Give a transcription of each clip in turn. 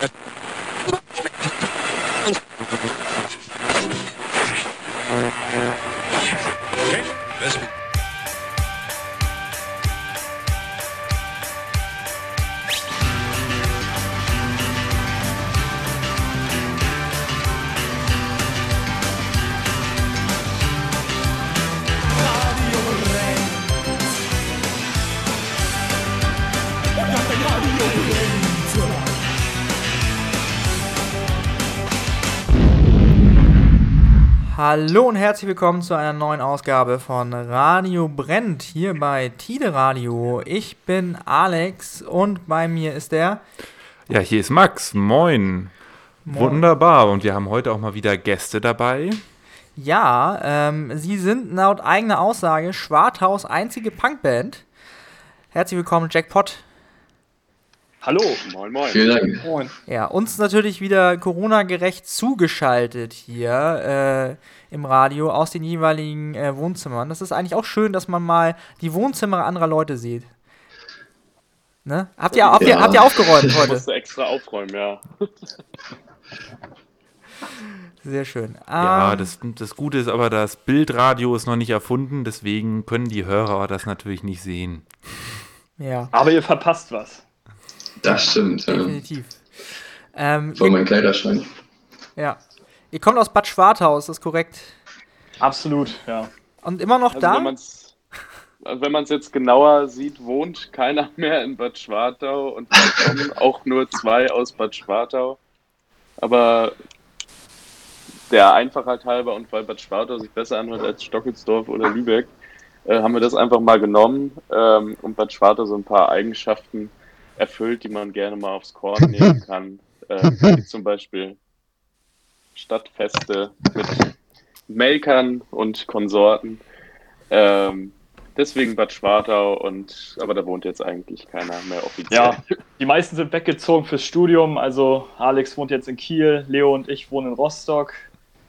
Thank you. Hallo und herzlich willkommen zu einer neuen Ausgabe von Radio Brennt hier bei Tide Radio. Ich bin Alex und bei mir ist der. Ja, hier ist Max. Moin. Moin. Wunderbar. Und wir haben heute auch mal wieder Gäste dabei. Ja, ähm, sie sind laut eigener Aussage Schwarthaus einzige Punkband. Herzlich willkommen, Jackpot. Hallo. Moin, moin. Vielen Dank. Moin. Ja, uns natürlich wieder Corona-gerecht zugeschaltet hier äh, im Radio aus den jeweiligen äh, Wohnzimmern. Das ist eigentlich auch schön, dass man mal die Wohnzimmer anderer Leute sieht. Ne? Habt, ihr, habt, ja. ihr, habt ihr aufgeräumt heute? Musst du extra aufräumen, ja. Sehr schön. Ja, um, ähm, das, das Gute ist aber, das Bildradio ist noch nicht erfunden, deswegen können die Hörer das natürlich nicht sehen. Ja. Aber ihr verpasst was. Das stimmt. Definitiv. Ja. Ähm, Vor meinem Kleiderschrank. Ja. Ihr kommt aus Bad Schwarthaus, ist das korrekt? Absolut, ja. Und immer noch also da? Wenn also man es jetzt genauer sieht, wohnt keiner mehr in Bad Schwartau und kommen auch nur zwei aus Bad Schwartau. Aber der Einfachheit halber und weil Bad Schwartau sich besser anhört als Stockelsdorf oder Lübeck, äh, haben wir das einfach mal genommen ähm, und Bad Schwartau so ein paar Eigenschaften erfüllt, die man gerne mal aufs Korn nehmen kann. Äh, wie zum Beispiel Stadtfeste mit Melkern und Konsorten. Ähm, deswegen Bad Schwartau und aber da wohnt jetzt eigentlich keiner mehr offiziell. Ja, die meisten sind weggezogen fürs Studium. Also Alex wohnt jetzt in Kiel, Leo und ich wohnen in Rostock.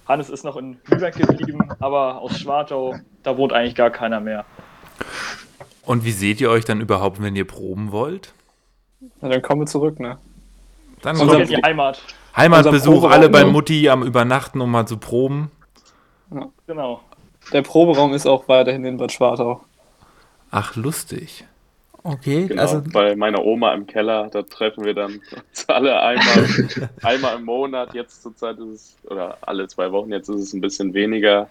Hannes ist noch in Lübeck geblieben, aber aus Schwartau, da wohnt eigentlich gar keiner mehr. Und wie seht ihr euch dann überhaupt, wenn ihr proben wollt? Na, dann kommen wir zurück, ne? Dann Unser, in die Heimat. Heimatbesuch, alle bei Mutti am Übernachten, um mal zu proben. Ja, genau. Der Proberaum ist auch weiterhin in Bad Schwartau. Ach, lustig. Okay, genau, also. Bei meiner Oma im Keller, da treffen wir dann alle einmal, einmal im Monat. Jetzt zurzeit ist es, oder alle zwei Wochen, jetzt ist es ein bisschen weniger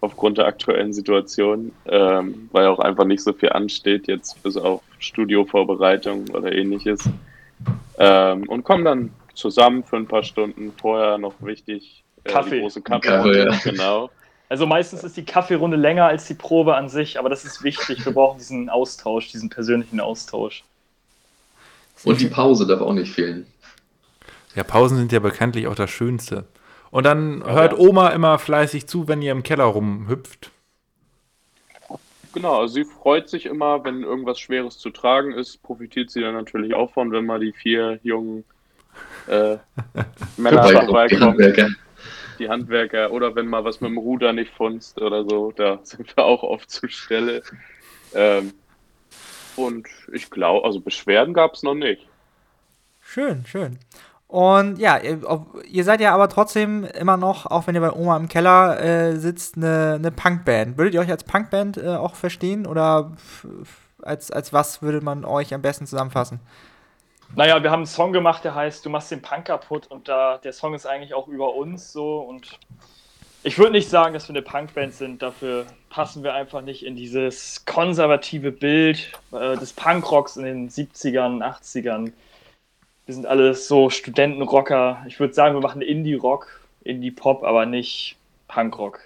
aufgrund der aktuellen Situation, ähm, weil auch einfach nicht so viel ansteht, jetzt bis auf Studiovorbereitung oder ähnliches. Ähm, und kommen dann zusammen für ein paar Stunden vorher noch wichtig. Äh, Kaffee. große Kaffeerunde, ja. genau. Also meistens ist die Kaffeerunde länger als die Probe an sich, aber das ist wichtig. Wir brauchen diesen Austausch, diesen persönlichen Austausch. Und die Pause darf auch nicht fehlen. Ja, Pausen sind ja bekanntlich auch das Schönste. Und dann hört Oma immer fleißig zu, wenn ihr im Keller rumhüpft. Genau, also sie freut sich immer, wenn irgendwas Schweres zu tragen ist, profitiert sie dann natürlich auch von, wenn mal die vier jungen äh, Männer vorbeikommen. Die Handwerker. die Handwerker. Oder wenn mal was mit dem Ruder nicht funzt oder so, da sind wir auch oft zur Stelle. Ähm, und ich glaube, also Beschwerden gab es noch nicht. Schön, schön. Und ja, ihr, ihr, seid ja aber trotzdem immer noch, auch wenn ihr bei Oma im Keller äh, sitzt, eine, eine Punkband. Würdet ihr euch als Punkband äh, auch verstehen oder als, als was würde man euch am besten zusammenfassen? Naja, wir haben einen Song gemacht, der heißt Du machst den Punk kaputt und da der Song ist eigentlich auch über uns so und ich würde nicht sagen, dass wir eine Punkband sind, dafür passen wir einfach nicht in dieses konservative Bild äh, des Punkrocks in den 70ern, 80ern wir sind alles so Studentenrocker. Ich würde sagen, wir machen Indie-Rock, Indie-Pop, aber nicht Punkrock.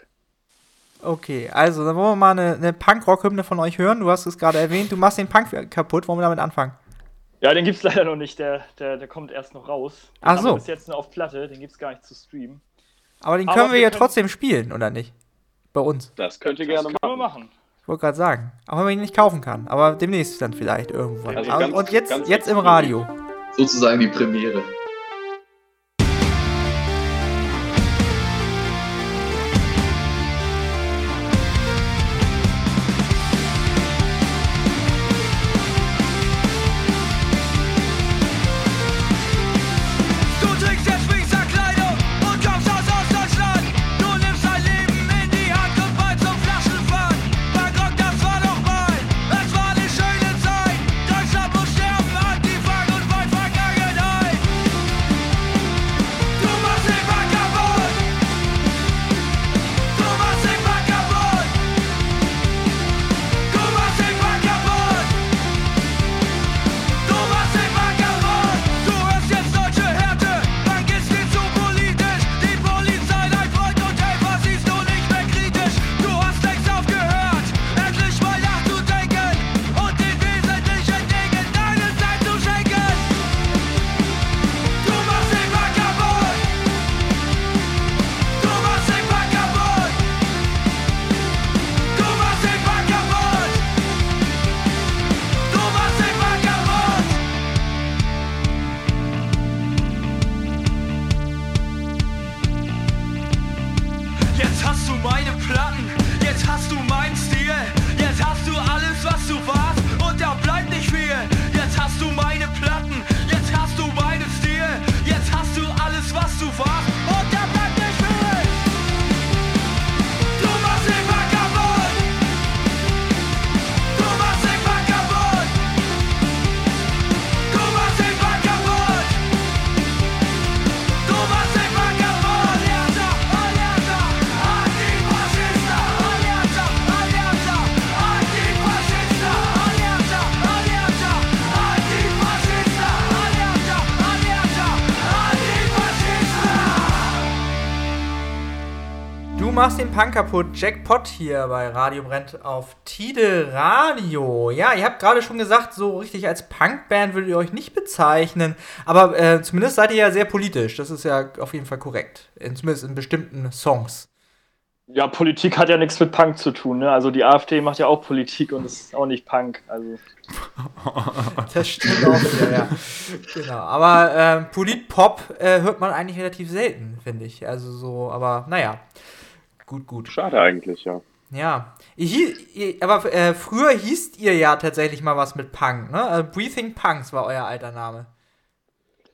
Okay, also dann wollen wir mal eine, eine Punk-Rock-Hymne von euch hören. Du hast es gerade erwähnt, du machst den Punk kaputt. Wollen wir damit anfangen? Ja, den gibt es leider noch nicht. Der, der, der kommt erst noch raus. Den Ach so. Bis jetzt nur auf Platte, den gibt es gar nicht zu streamen. Aber den können Aber wir, wir ja können trotzdem spielen, oder nicht? Bei uns. Das könnt ihr gerne machen. machen. Ich wollte gerade sagen. Auch wenn man ihn nicht kaufen kann. Aber demnächst dann vielleicht irgendwann. Also ganz, Und jetzt, jetzt im Radio sozusagen die Premiere. Punk kaputt. Jackpot hier bei Radio Brennt auf Tide Radio. Ja, ihr habt gerade schon gesagt, so richtig als Punkband würdet ihr euch nicht bezeichnen. Aber äh, zumindest seid ihr ja sehr politisch. Das ist ja auf jeden Fall korrekt. In, zumindest in bestimmten Songs. Ja, Politik hat ja nichts mit Punk zu tun. Ne? Also die AfD macht ja auch Politik und ist auch nicht Punk. Also Das stimmt auch wieder, ja. Genau. Aber ähm, Polit-Pop äh, hört man eigentlich relativ selten, finde ich. Also so, aber naja. Gut, gut. Schade eigentlich, ja. Ja. Ihr, hie- ihr, aber äh, früher hießt ihr ja tatsächlich mal was mit Punk, ne? Also Breathing Punks war euer alter Name.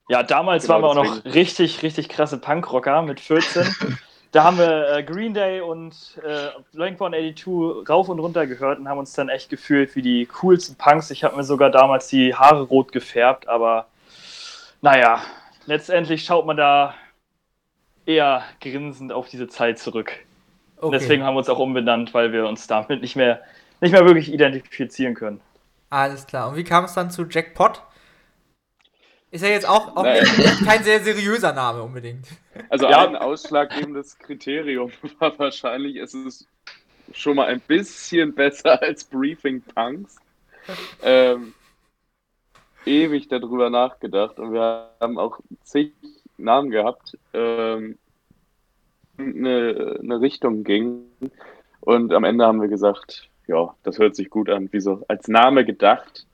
ja, damals Genau, waren wir auch noch richtig, richtig krasse Punkrocker mit 14. da haben wir äh, Green Day und äh, Blink-182 rauf und runter gehört und haben uns dann echt gefühlt wie die coolsten Punks. Ich habe mir sogar damals die Haare rot gefärbt, aber naja, letztendlich schaut man da eher grinsend auf diese Zeit zurück. Okay. Deswegen haben wir uns auch umbenannt, weil wir uns damit nicht mehr, nicht mehr wirklich identifizieren können. Alles klar. Und wie kam es dann zu Jackpot? Ist ja jetzt auch, auch Naja. kein sehr seriöser Name unbedingt. Also Ja. ein ausschlaggebendes Kriterium war wahrscheinlich, es ist schon mal ein bisschen besser als Briefing Punks. Ähm, ewig darüber nachgedacht und wir haben auch zig Namen gehabt, ähm, eine, eine Richtung ging. Und am Ende haben wir gesagt, ja, das hört sich gut an, wie so als Name gedacht.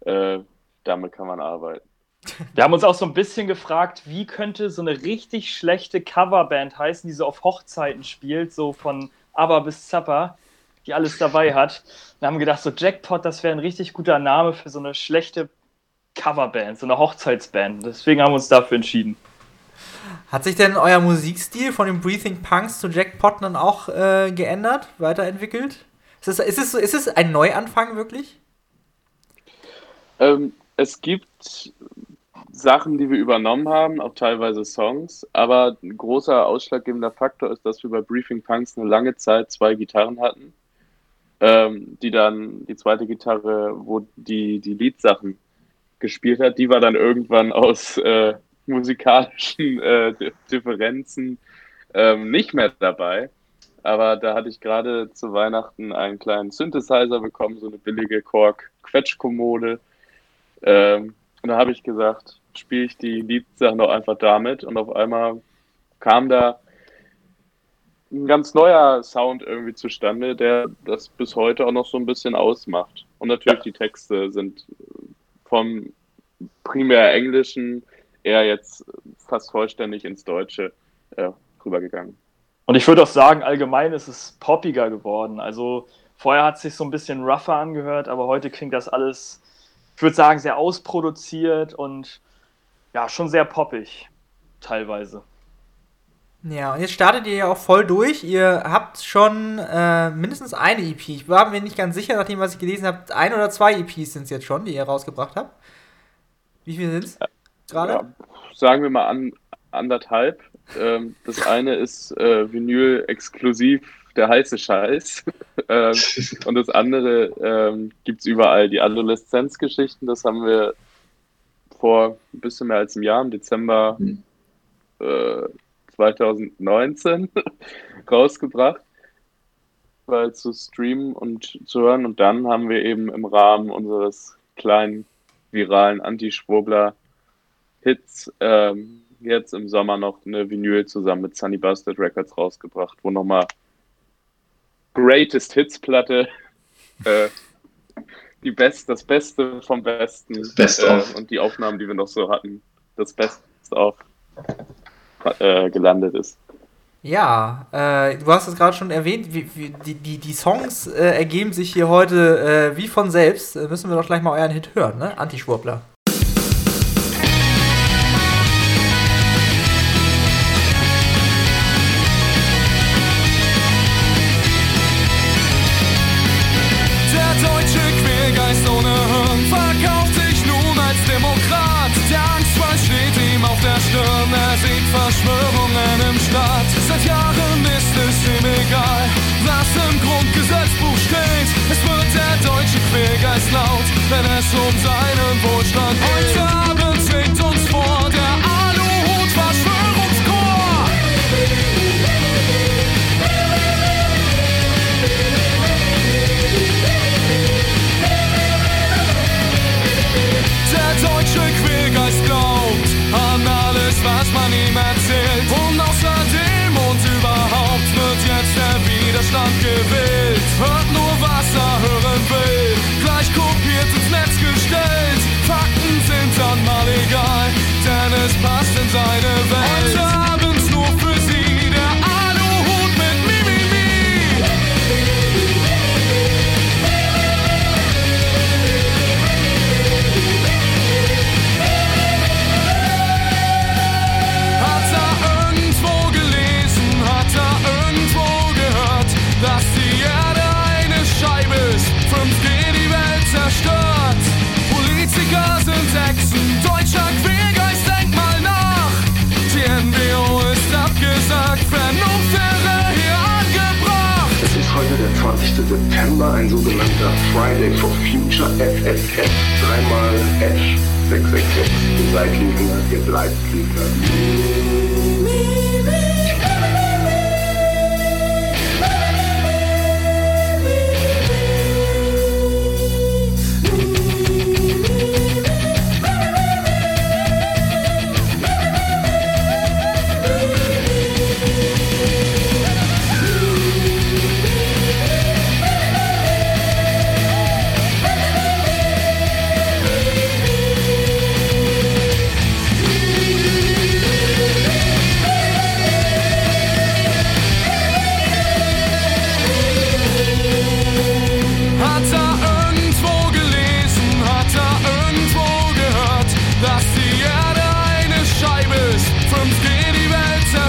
Äh, damit kann man arbeiten. Wir haben uns auch so ein bisschen gefragt, wie könnte so eine richtig schlechte Coverband heißen, die so auf Hochzeiten spielt, so von ABBA bis Zappa, die alles dabei hat. Wir haben gedacht, so Jackpot, das wäre ein richtig guter Name für so eine schlechte Coverband, so eine Hochzeitsband. Deswegen haben wir uns dafür entschieden. Hat sich denn euer Musikstil von den Breathing Punks zu Jackpot dann auch äh, geändert, weiterentwickelt? Ist es, ist, es, ist es ein Neuanfang wirklich? Ähm, es gibt Sachen, die wir übernommen haben, auch teilweise Songs, aber ein großer ausschlaggebender Faktor ist, dass wir bei Briefing Punks eine lange Zeit zwei Gitarren hatten, ähm, die dann die zweite Gitarre, wo die, die Leadsachen gespielt hat, die war dann irgendwann aus äh, musikalischen äh, Di- Differenzen ähm, nicht mehr dabei. Aber da hatte ich gerade zu Weihnachten einen kleinen Synthesizer bekommen, so eine billige Korg-Quetschkommode. Ähm, und da habe ich gesagt, spiele ich die Liedsachen doch einfach damit. Und auf einmal kam da ein ganz neuer Sound irgendwie zustande, der das bis heute auch noch so ein bisschen ausmacht. Und natürlich die Texte sind vom primär Englischen eher jetzt fast vollständig ins Deutsche äh, rübergegangen. Und ich würde auch sagen, allgemein ist es poppiger geworden. Also vorher hat es sich so ein bisschen rougher angehört, aber heute klingt das alles, ich würde sagen, sehr ausproduziert und ja, schon sehr poppig teilweise. Ja, und jetzt startet ihr ja auch voll durch. Ihr habt schon äh, mindestens eine EP. Ich war mir nicht ganz sicher, nachdem was ich gelesen habe, ein oder zwei EPs sind es jetzt schon, die ihr rausgebracht habt. Wie viele sind es gerade? Ja, sagen wir mal an, anderthalb. Ähm, das eine ist äh, Vinyl exklusiv der heiße Scheiß. ähm, und das andere ähm, gibt es überall. Die Adoleszenzgeschichten, das haben wir vor ein bisschen mehr als einem Jahr, im Dezember Hm. äh, 2019 rausgebracht, weil zu streamen und zu hören. Und dann haben wir eben im Rahmen unseres kleinen viralen Anti-Schwurbler-Hits ähm, jetzt im Sommer noch eine Vinyl zusammen mit Sunny Bastard Records rausgebracht, wo nochmal Greatest Hits Platte, äh, die Best, das Beste vom Besten Best of. und die Aufnahmen, die wir noch so hatten, das Best of äh, gelandet ist. Ja, äh, du hast es gerade schon erwähnt, wie, wie, die, die, die Songs äh, ergeben sich hier heute äh, wie von selbst. Äh, müssen wir doch gleich mal euren Hit hören, ne? Anti-Schwurbler.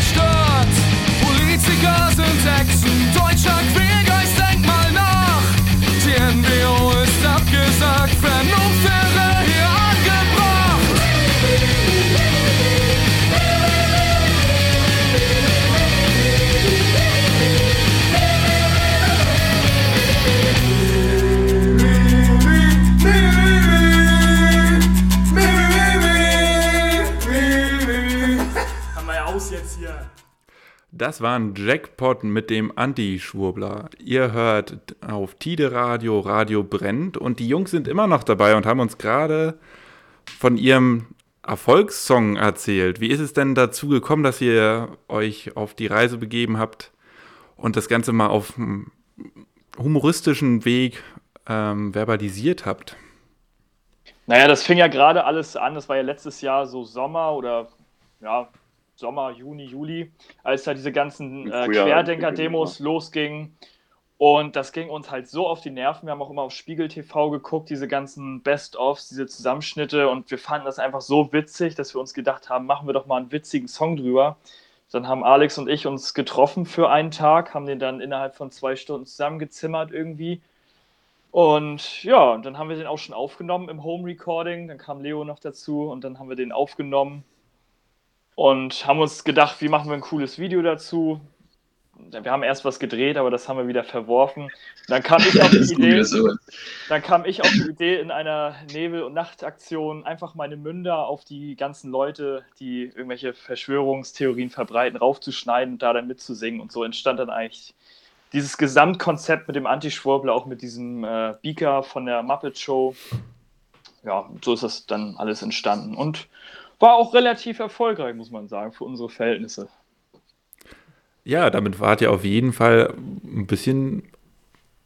Zerstört. Politiker sind Hexen, deutscher Das war ein Jackpot mit dem Anti-Schwurbler. Ihr hört auf Tide Radio, Radio brennt und die Jungs sind immer noch dabei und haben uns gerade von ihrem Erfolgssong erzählt. Wie ist es denn dazu gekommen, dass ihr euch auf die Reise begeben habt und das Ganze mal auf einem humoristischen Weg ähm, verbalisiert habt? Naja, das fing ja gerade alles an. Das war ja letztes Jahr so Sommer oder ja, Sommer, Juni, Juli, als da diese ganzen äh, Querdenker-Demos losgingen. Und das ging uns halt so auf die Nerven. Wir haben auch immer auf Spiegel TV geguckt, diese ganzen Best-ofs, diese Zusammenschnitte. Und wir fanden das einfach so witzig, dass wir uns gedacht haben, machen wir doch mal einen witzigen Song drüber. Dann haben Alex und ich uns getroffen für einen Tag, haben den dann innerhalb von zwei Stunden zusammengezimmert irgendwie. Und ja, und dann haben wir den auch schon aufgenommen im Home Recording. Dann kam Leo noch dazu und dann haben wir den aufgenommen und haben uns gedacht, wie machen wir ein cooles Video dazu. Wir haben erst was gedreht, aber das haben wir wieder verworfen. Dann kam ich auf die Idee, dann kam ich auf die Idee, in einer Nebel- und Nachtaktion einfach meine Münder auf die ganzen Leute, die irgendwelche Verschwörungstheorien verbreiten, raufzuschneiden und da dann mitzusingen. Und so entstand dann eigentlich dieses Gesamtkonzept mit dem Anti-Schwurbler, auch mit diesem äh, Beaker von der Muppet Show. Ja, so ist das dann alles entstanden. Und war auch relativ erfolgreich, muss man sagen, für unsere Verhältnisse. Ja, damit wart ihr auf jeden Fall ein bisschen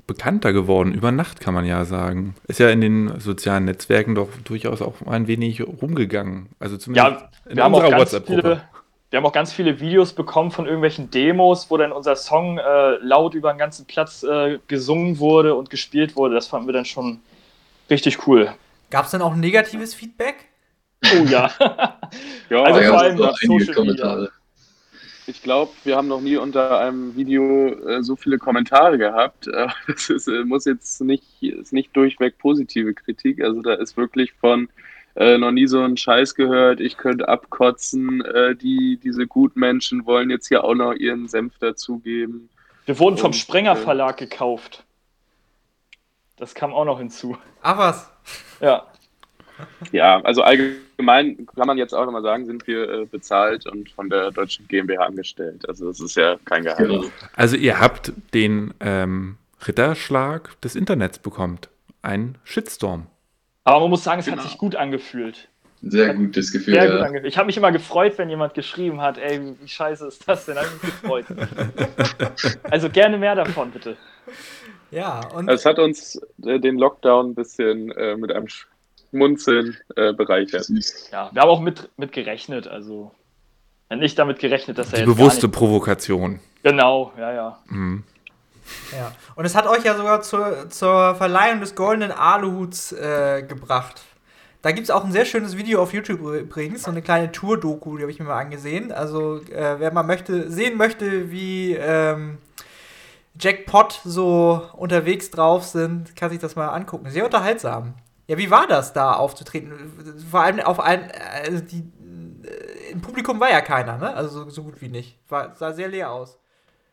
bekannter geworden. Über Nacht kann man ja sagen. Ist ja in den sozialen Netzwerken doch durchaus auch ein wenig rumgegangen. Also zumindest Ja, in wir haben auch unserer ganz WhatsApp-Gruppe. viele, wir haben auch ganz viele Videos bekommen von irgendwelchen Demos, wo dann unser Song äh, laut über den ganzen Platz äh, gesungen wurde und gespielt wurde. Das fanden wir dann schon richtig cool. Gab es dann auch negatives Feedback? Oh ja. Ja, Also da vor allem auf Social Kommentare. Ich glaube, wir haben noch nie unter einem Video äh, so viele Kommentare gehabt. Äh, das ist, äh, muss jetzt nicht, ist nicht durchweg positive Kritik. Also da ist wirklich von äh, noch nie so einen Scheiß gehört, ich könnte abkotzen, äh, die, diese Gutmenschen wollen jetzt hier auch noch ihren Senf dazugeben. Wir wurden vom Sprenger Verlag gekauft. Das kam auch noch hinzu. Ach was. Ja. Ja, also allgemein kann man jetzt auch nochmal sagen, sind wir äh, bezahlt und von der deutschen GmbH angestellt. Also das ist ja kein Geheimnis. Genau. Also ihr habt den ähm, Ritterschlag des Internets bekommt. Ein Shitstorm. Aber man muss sagen, es Genau. hat sich gut angefühlt. Sehr gutes Gefühl. Sehr gut ja. angefühlt. Ich habe mich immer gefreut, wenn jemand geschrieben hat, ey, wie scheiße ist das denn? Habe ich mich gefreut. also gerne mehr davon, bitte. Ja, und Es hat uns äh, den Lockdown ein bisschen äh, mit einem Schmunzeln äh, bereichert. Ja, wir haben auch mit, mit gerechnet, also nicht damit gerechnet, dass er Die jetzt bewusste gar nicht, Provokation. Genau, ja, ja. Mhm. Ja. Und es hat euch ja sogar zur, zur Verleihung des goldenen Aluhuts äh, gebracht. Da gibt es auch ein sehr schönes Video auf YouTube übrigens, so eine kleine Tour-Doku, die habe ich mir mal angesehen. Also, äh, wer mal möchte, sehen möchte, wie ähm, Jackpot so unterwegs drauf sind, kann sich das mal angucken. Sehr unterhaltsam. Ja, wie war das da aufzutreten? Vor allem auf ein, also die, äh, im Publikum war ja keiner, ne? Also so, so gut wie nicht. War, sah sehr leer aus.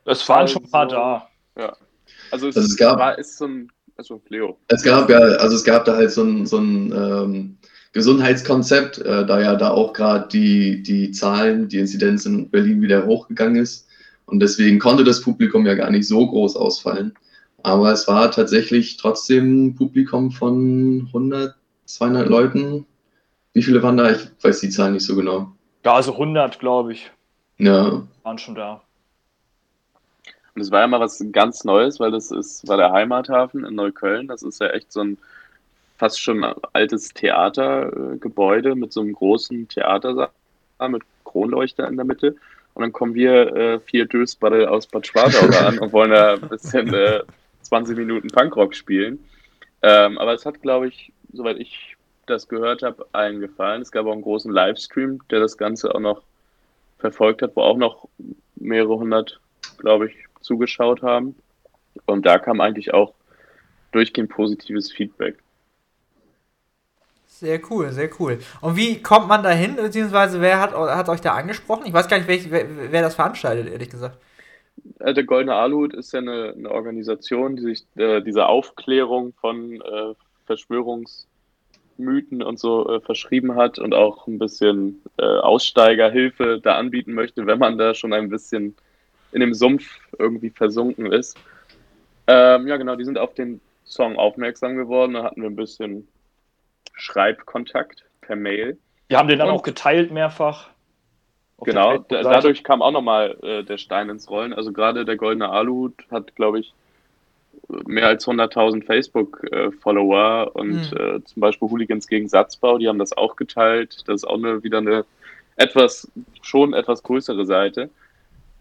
Es waren schon ein paar Also- da. Ja. Also es, Also es gab- war, ist so ein, also Leo. Es gab ja, also es gab da halt so ein, so ein ähm, Gesundheitskonzept, äh, da ja da auch gerade die, die Zahlen, die Inzidenz in Berlin wieder hochgegangen ist. Und deswegen konnte das Publikum ja gar nicht so groß ausfallen. Aber es war tatsächlich trotzdem ein Publikum von 100, 200 Leuten. Wie viele waren da? Ich weiß die Zahl nicht so genau. Ja, also 100, glaube ich, Ja, waren schon da. Und es war ja mal was ganz Neues, weil das ist, war der Heimathafen in Neukölln. Das ist ja echt so ein fast schon altes Theatergebäude mit so einem großen Theatersaal mit Kronleuchter in der Mitte. Und dann kommen wir äh, vier Dösbaddel aus Bad Schwartau an und wollen da ein bisschen äh, 20 Minuten Punkrock spielen. Ähm, aber es hat, glaube ich, soweit ich das gehört habe, allen gefallen. Es gab auch einen großen Livestream, der das Ganze auch noch verfolgt hat, wo auch noch mehrere hundert, glaube ich, zugeschaut haben. Und da kam eigentlich auch durchgehend positives Feedback. Sehr cool, sehr cool. Und wie kommt man da hin, beziehungsweise wer hat, hat euch da angesprochen? Ich weiß gar nicht, welch, wer, wer das veranstaltet, ehrlich gesagt. Äh, Der Goldene Aluhut ist ja eine, eine Organisation, die sich äh, dieser Aufklärung von äh, Verschwörungsmythen und so äh, verschrieben hat und auch ein bisschen äh, Aussteigerhilfe da anbieten möchte, wenn man da schon ein bisschen in dem Sumpf irgendwie versunken ist. Ähm, ja, genau, die sind auf den Song aufmerksam geworden. Da hatten wir ein bisschen Schreibkontakt per Mail. Wir haben den dann Und- auch geteilt mehrfach. Genau, dadurch kam auch nochmal äh, der Stein ins Rollen. Also gerade der Goldene Aluhut hat, glaube ich, mehr als 100.000 Facebook-Follower und Hm. äh, zum Beispiel Hooligans gegen Satzbau, die haben das auch geteilt. Das ist auch eine, wieder eine etwas, schon etwas größere Seite.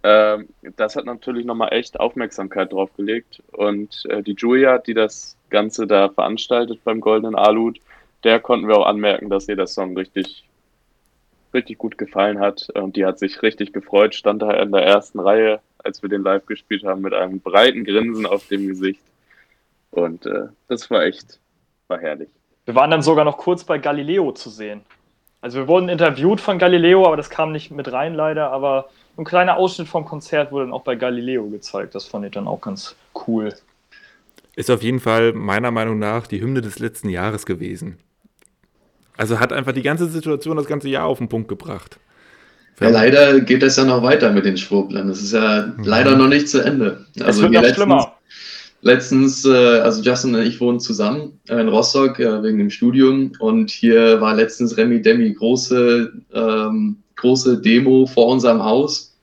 Ähm, das hat natürlich nochmal echt Aufmerksamkeit drauf gelegt. Und äh, die Julia, die das Ganze da veranstaltet beim Goldenen Aluhut, der konnten wir auch anmerken, dass ihr der Song richtig richtig gut gefallen hat. Und die hat sich richtig gefreut, stand da in der ersten Reihe, als wir den live gespielt haben, mit einem breiten Grinsen auf dem Gesicht. Und äh, das war echt, war herrlich. Wir waren dann sogar noch kurz bei Galileo zu sehen. Also wir wurden interviewt von Galileo, aber das kam nicht mit rein leider. Aber ein kleiner Ausschnitt vom Konzert wurde dann auch bei Galileo gezeigt. Das fand ich dann auch ganz cool. Ist auf jeden Fall meiner Meinung nach die Hymne des letzten Jahres gewesen. Also hat einfach die ganze Situation das ganze Jahr auf den Punkt gebracht. Ja, leider geht das ja noch weiter mit den Schwurblern. Das ist ja leider noch nicht zu Ende. es Also wird wir noch letztens, schlimmer. letztens äh, also Justin und ich wohnen zusammen äh, in Rostock äh, wegen dem Studium und hier war letztens Remi Demi große, ähm, große Demo vor unserem Haus.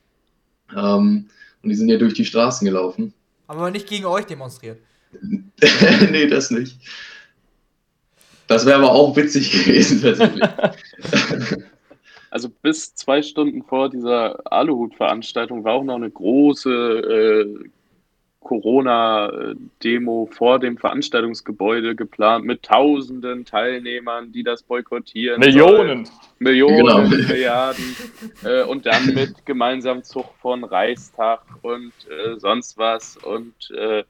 Ähm, und die sind ja durch die Straßen gelaufen. Aber nicht gegen euch demonstriert. nee, das nicht. Das wäre aber auch witzig gewesen tatsächlich. Also bis zwei Stunden vor dieser Aluhut-Veranstaltung war auch noch eine große äh, Corona-Demo vor dem Veranstaltungsgebäude geplant mit tausenden Teilnehmern, die das boykottieren. Millionen. Sollen. Millionen, Genau. Milliarden. Äh, und dann mit gemeinsamen Zug von Reichstag und äh, sonst was. Und äh,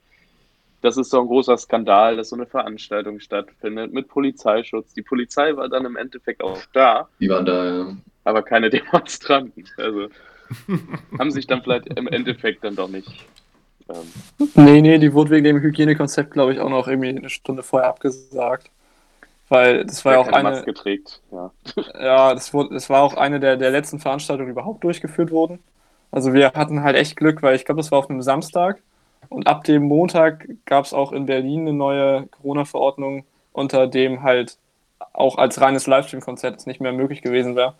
das ist so ein großer Skandal, dass so eine Veranstaltung stattfindet mit Polizeischutz. Die Polizei war dann im Endeffekt auch da, Die waren da, ja. aber keine Demonstranten. Also haben sich dann vielleicht im Endeffekt dann doch nicht. Ähm, Nee, nee, die wurde wegen dem Hygienekonzept, glaube ich, auch noch irgendwie eine Stunde vorher abgesagt. Weil das war ja auch eine, Maske trägt. Ja. ja, das, wurde, das war auch eine der, der letzten Veranstaltungen, die überhaupt durchgeführt wurden. Also wir hatten halt echt Glück, weil ich glaube, das war auf einem Samstag. Und ab dem Montag gab es auch in Berlin eine neue Corona-Verordnung, unter dem halt auch als reines Livestream-Konzert es nicht mehr möglich gewesen wäre.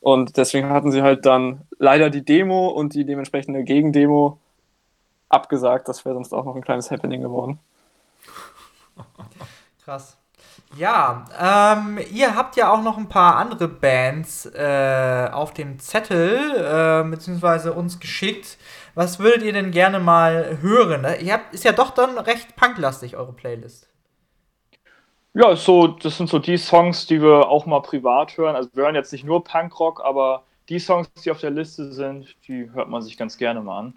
Und deswegen hatten sie halt dann leider die Demo und die dementsprechende Gegendemo abgesagt. Das wäre sonst auch noch ein kleines Happening geworden. Krass. Ja, ähm, ihr habt ja auch noch ein paar andere Bands äh, auf dem Zettel, äh, beziehungsweise uns geschickt. Was würdet ihr denn gerne mal hören? Ihr habt, ist ja doch dann recht punklastig, eure Playlist. Ja, so, das sind so die Songs, die wir auch mal privat hören. Also wir hören jetzt nicht nur Punkrock, aber die Songs, die auf der Liste sind, die hört man sich ganz gerne mal an.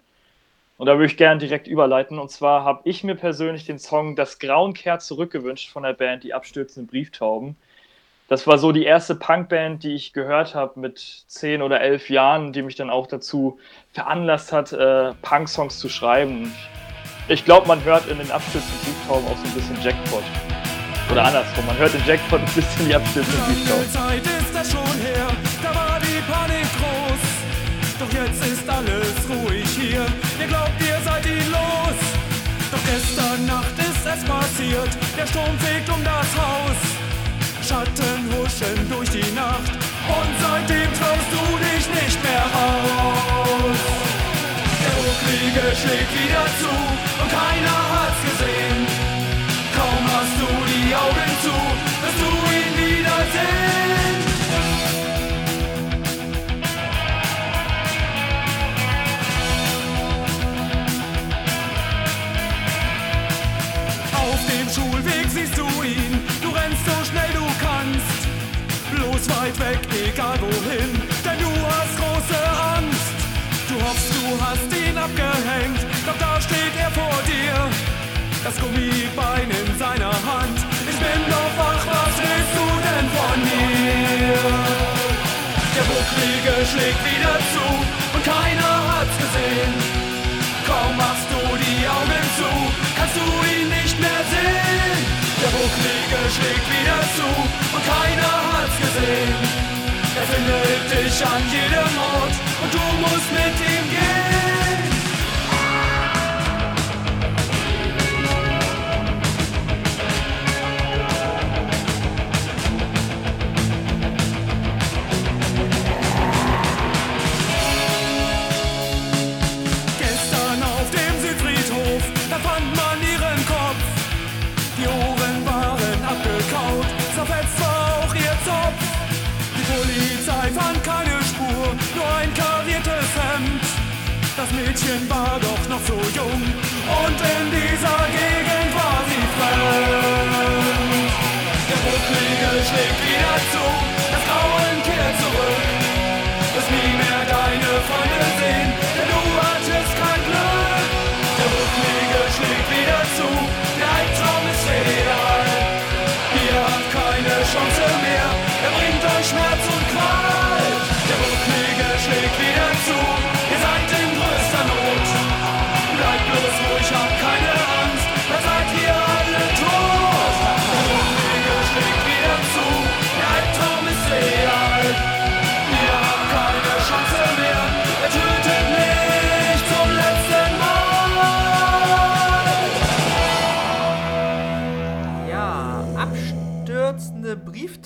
Und da würde ich gerne direkt überleiten. Und zwar habe ich mir persönlich den Song Das Grauen kehrt zurückgewünscht von der Band Die abstürzenden Brieftauben. Das war so die erste Punkband, die ich gehört habe mit zehn oder elf Jahren, die mich dann auch dazu veranlasst hat, äh, Punk-Songs zu schreiben. Ich glaube, man hört in den abstürzenden Brieftauben auch so ein bisschen Jackpot. Oder andersrum, man hört in Jackpot ein bisschen die abstürzenden Brieftauben. Zeit ist das schon her, da war die Panik groß. Doch jetzt ist alles ruhig hier. Gestern Nacht ist es passiert. Der Sturm fegt um das Haus. Schatten huschen durch die Nacht. Und seitdem traust du dich nicht mehr raus. Der Bucklige schlägt wieder zu Bloß weit weg, egal wohin, denn du hast große Angst. Du hoffst, du hast ihn abgehängt, doch da steht er vor dir. Das Gummibein in seiner Hand. Ich bin doch wach, was willst du denn von mir? Der Bucklige schlägt wieder zu und keiner hat's gesehen. Kaum machst du die Augen zu, kannst du ihn nicht mehr. Der Bucklige schlägt wieder zu und keiner hat's gesehen. Er findet dich an jedem Ort und du musst mit ihm gehen. Das Mädchen war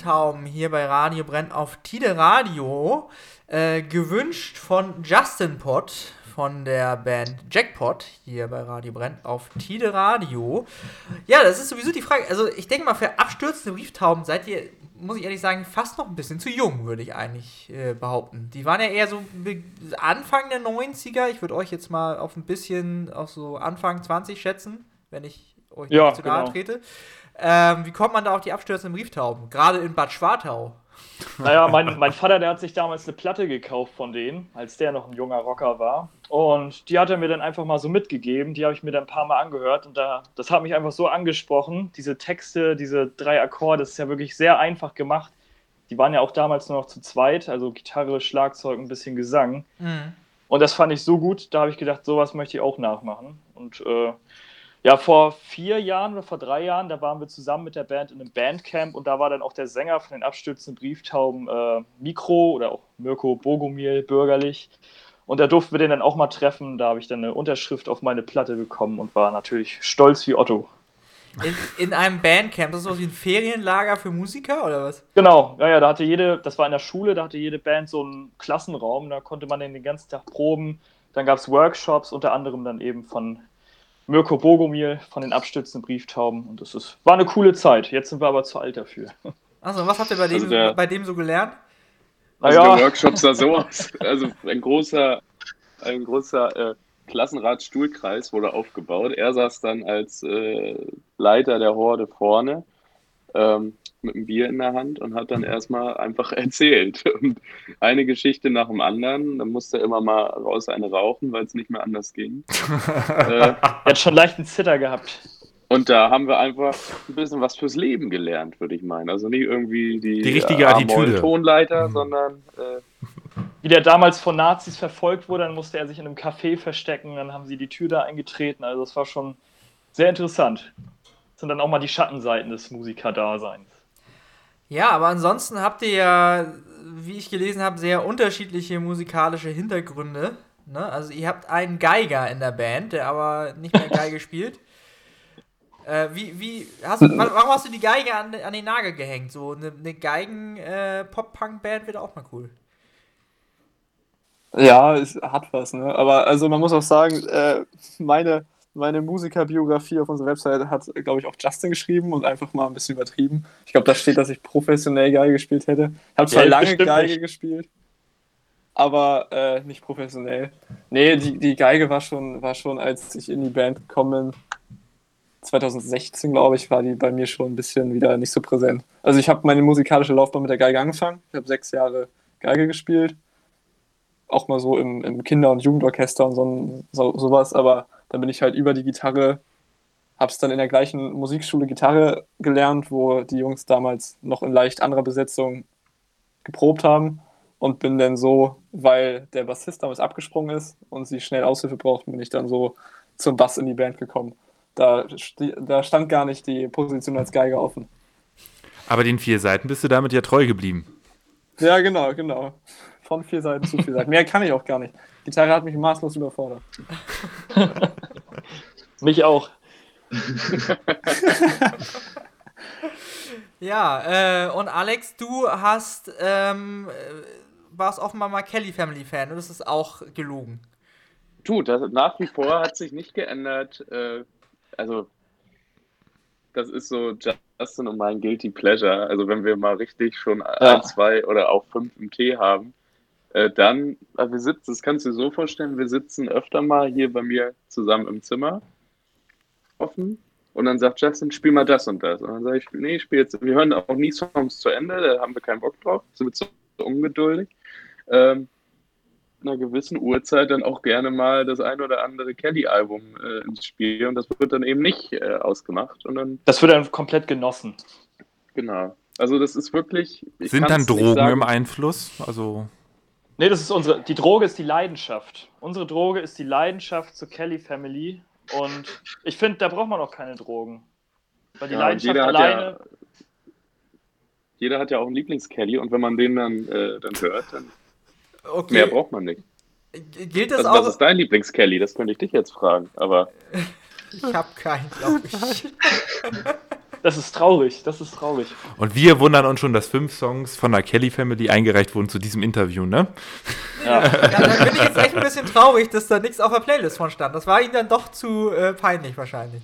Brieftauben hier bei Radio Brennt auf Tide Radio. Äh, gewünscht von Justin Pott von der Band Jackpot hier bei Radio Brennt auf Tide Radio. Ja, das ist sowieso die Frage. Also, ich denke mal, für abstürzende Brieftauben seid ihr, muss ich ehrlich sagen, fast noch ein bisschen zu jung, würde ich eigentlich äh, behaupten. Die waren ja eher so Anfang der 90er. Ich würde euch jetzt mal auf ein bisschen, auf so Anfang 20 schätzen, wenn ich euch Ja, zu nahe genau. trete. Ähm, wie kommt man da auf die abstürzenden Brieftauben? Gerade in Bad Schwartau. Naja, mein, mein Vater, der hat sich damals eine Platte gekauft von denen, als der noch ein junger Rocker war. Und die hat er mir dann einfach mal so mitgegeben. Die habe ich mir dann ein paar Mal angehört. Und da, das hat mich einfach so angesprochen. Diese Texte, diese drei Akkorde, das ist ja wirklich sehr einfach gemacht. Die waren ja auch damals nur noch zu zweit, also Gitarre, Schlagzeug, ein bisschen Gesang. Mhm. Und das fand ich so gut, da habe ich gedacht, sowas möchte ich auch nachmachen. Und äh, ja, vor vier Jahren oder vor drei Jahren, da waren wir zusammen mit der Band in einem Bandcamp und da war dann auch der Sänger von den abstürzenden Brieftauben äh, Mikro oder auch Mirko Bogomil, bürgerlich. Und da durften wir den dann auch mal treffen. Da habe ich dann eine Unterschrift auf meine Platte bekommen und war natürlich stolz wie Otto. In, in einem Bandcamp, das ist so wie ein Ferienlager für Musiker oder was? Genau, ja, ja, da hatte jede, das war in der Schule, da hatte jede Band so einen Klassenraum, da konnte man den ganzen Tag proben. Dann gab es Workshops, unter anderem dann eben von Mirko Bogomil von den abstürzenden Brieftauben. Und das ist, war eine coole Zeit. Jetzt sind wir aber zu alt dafür. Also, was habt ihr bei dem, Also der- bei dem so gelernt? Also der Workshop sah so aus. Also ein großer, ein großer äh, Klassenratsstuhlkreis wurde aufgebaut. Er saß dann als äh, Leiter der Horde vorne ähm, mit einem Bier in der Hand und hat dann erstmal einfach erzählt. Und eine Geschichte nach dem anderen. Dann musste er immer mal raus eine rauchen, weil es nicht mehr anders ging. äh, Er hat schon leicht einen Zitter gehabt. und da haben wir einfach ein bisschen was fürs Leben gelernt, würde ich meinen. Also nicht irgendwie die, Die richtige äh, Attitüde. Tonleiter, sondern äh, Wie der damals von Nazis verfolgt wurde, dann musste er sich in einem Café verstecken, dann haben sie die Tür da eingetreten. Also das war schon sehr interessant. Das sind dann auch mal die Schattenseiten des Musikerdaseins. Ja, aber ansonsten habt ihr ja, wie ich gelesen habe, sehr unterschiedliche musikalische Hintergründe. Ne? Also ihr habt einen Geiger in der Band, der aber nicht mehr Geige spielt. Äh, wie, wie, hast du, wa- warum hast du die Geige an, an den Nagel gehängt? So eine, eine Geigen-Pop-Punk-Band wäre auch mal cool. Ja, es hat was, ne? Aber also man muss auch sagen, äh, meine, meine Musikerbiografie auf unserer Website hat, glaube ich, auch Justin geschrieben und einfach mal ein bisschen übertrieben. Ich glaube, da steht, dass ich professionell Geige gespielt hätte. Ich habe zwar Ja, lange Geige nicht. gespielt, aber äh, nicht professionell. Nee, die, die Geige war schon, war schon, als ich in die Band gekommen bin, 2016, glaube ich, war die bei mir schon ein bisschen wieder nicht so präsent. Also ich habe meine musikalische Laufbahn mit der Geige angefangen. Ich habe sechs Jahre Geige gespielt auch mal so im, im Kinder- und Jugendorchester und so, so, sowas, aber dann bin ich halt über die Gitarre, hab's dann in der gleichen Musikschule Gitarre gelernt, wo die Jungs damals noch in leicht anderer Besetzung geprobt haben und bin dann so, weil der Bassist damals abgesprungen ist und sie schnell Aushilfe brauchten, bin ich dann so zum Bass in die Band gekommen. Da, da stand gar nicht die Position als Geiger offen. Aber den vier Seiten bist du damit ja treu geblieben. Ja, genau, genau. Von vier Seiten zu vier Seiten. Mehr kann ich auch gar nicht. Gitarre hat mich maßlos überfordert. Mich auch. Ja, äh, und Alex, du hast, ähm, äh, warst offenbar mal Kelly Family Fan und das ist auch gelogen. Du, das, nach wie vor hat sich nicht geändert. Äh, also, das ist so Justin und mein Guilty Pleasure. Also, wenn wir mal richtig schon ein, zwei oder auch fünf im Tee haben, äh, dann, also wir sitzen, das kannst du dir so vorstellen, wir sitzen öfter mal hier bei mir zusammen im Zimmer offen und dann sagt Justin, spiel mal das und das. Und dann sage ich, nee, ich spiele jetzt, wir hören auch nie Songs zu Ende, da haben wir keinen Bock drauf, sind wir zu ungeduldig. Ähm, einer gewissen Uhrzeit dann auch gerne mal das ein oder andere Kelly-Album äh, ins Spiel und das wird dann eben nicht äh, ausgemacht. Und dann, Das wird dann komplett genossen. genau. Also das ist wirklich. ich Sind dann Drogen sagen. im Einfluss? Also, Nee, das ist unsere. Die Droge ist die Leidenschaft. Unsere Droge ist die Leidenschaft zur Kelly Family. Und ich finde, da braucht man auch keine Drogen. Weil die Ja, Leidenschaft jeder hat alleine. ja, jeder hat ja auch einen Lieblings-Kelly und wenn man den dann, äh, dann hört, dann Okay. mehr braucht man nicht. Gilt das Also, auch? was ist dein Lieblings-Kelly? Das könnte ich dich jetzt fragen. Aber ich habe keinen, glaube ich. Das ist traurig, das ist traurig. Und wir wundern uns schon, dass fünf Songs von der Kelly Family eingereicht wurden zu diesem Interview, ne? Ja, da bin ich jetzt echt ein bisschen traurig, dass da nichts auf der Playlist von stand. Das war ihnen dann doch zu äh, peinlich wahrscheinlich.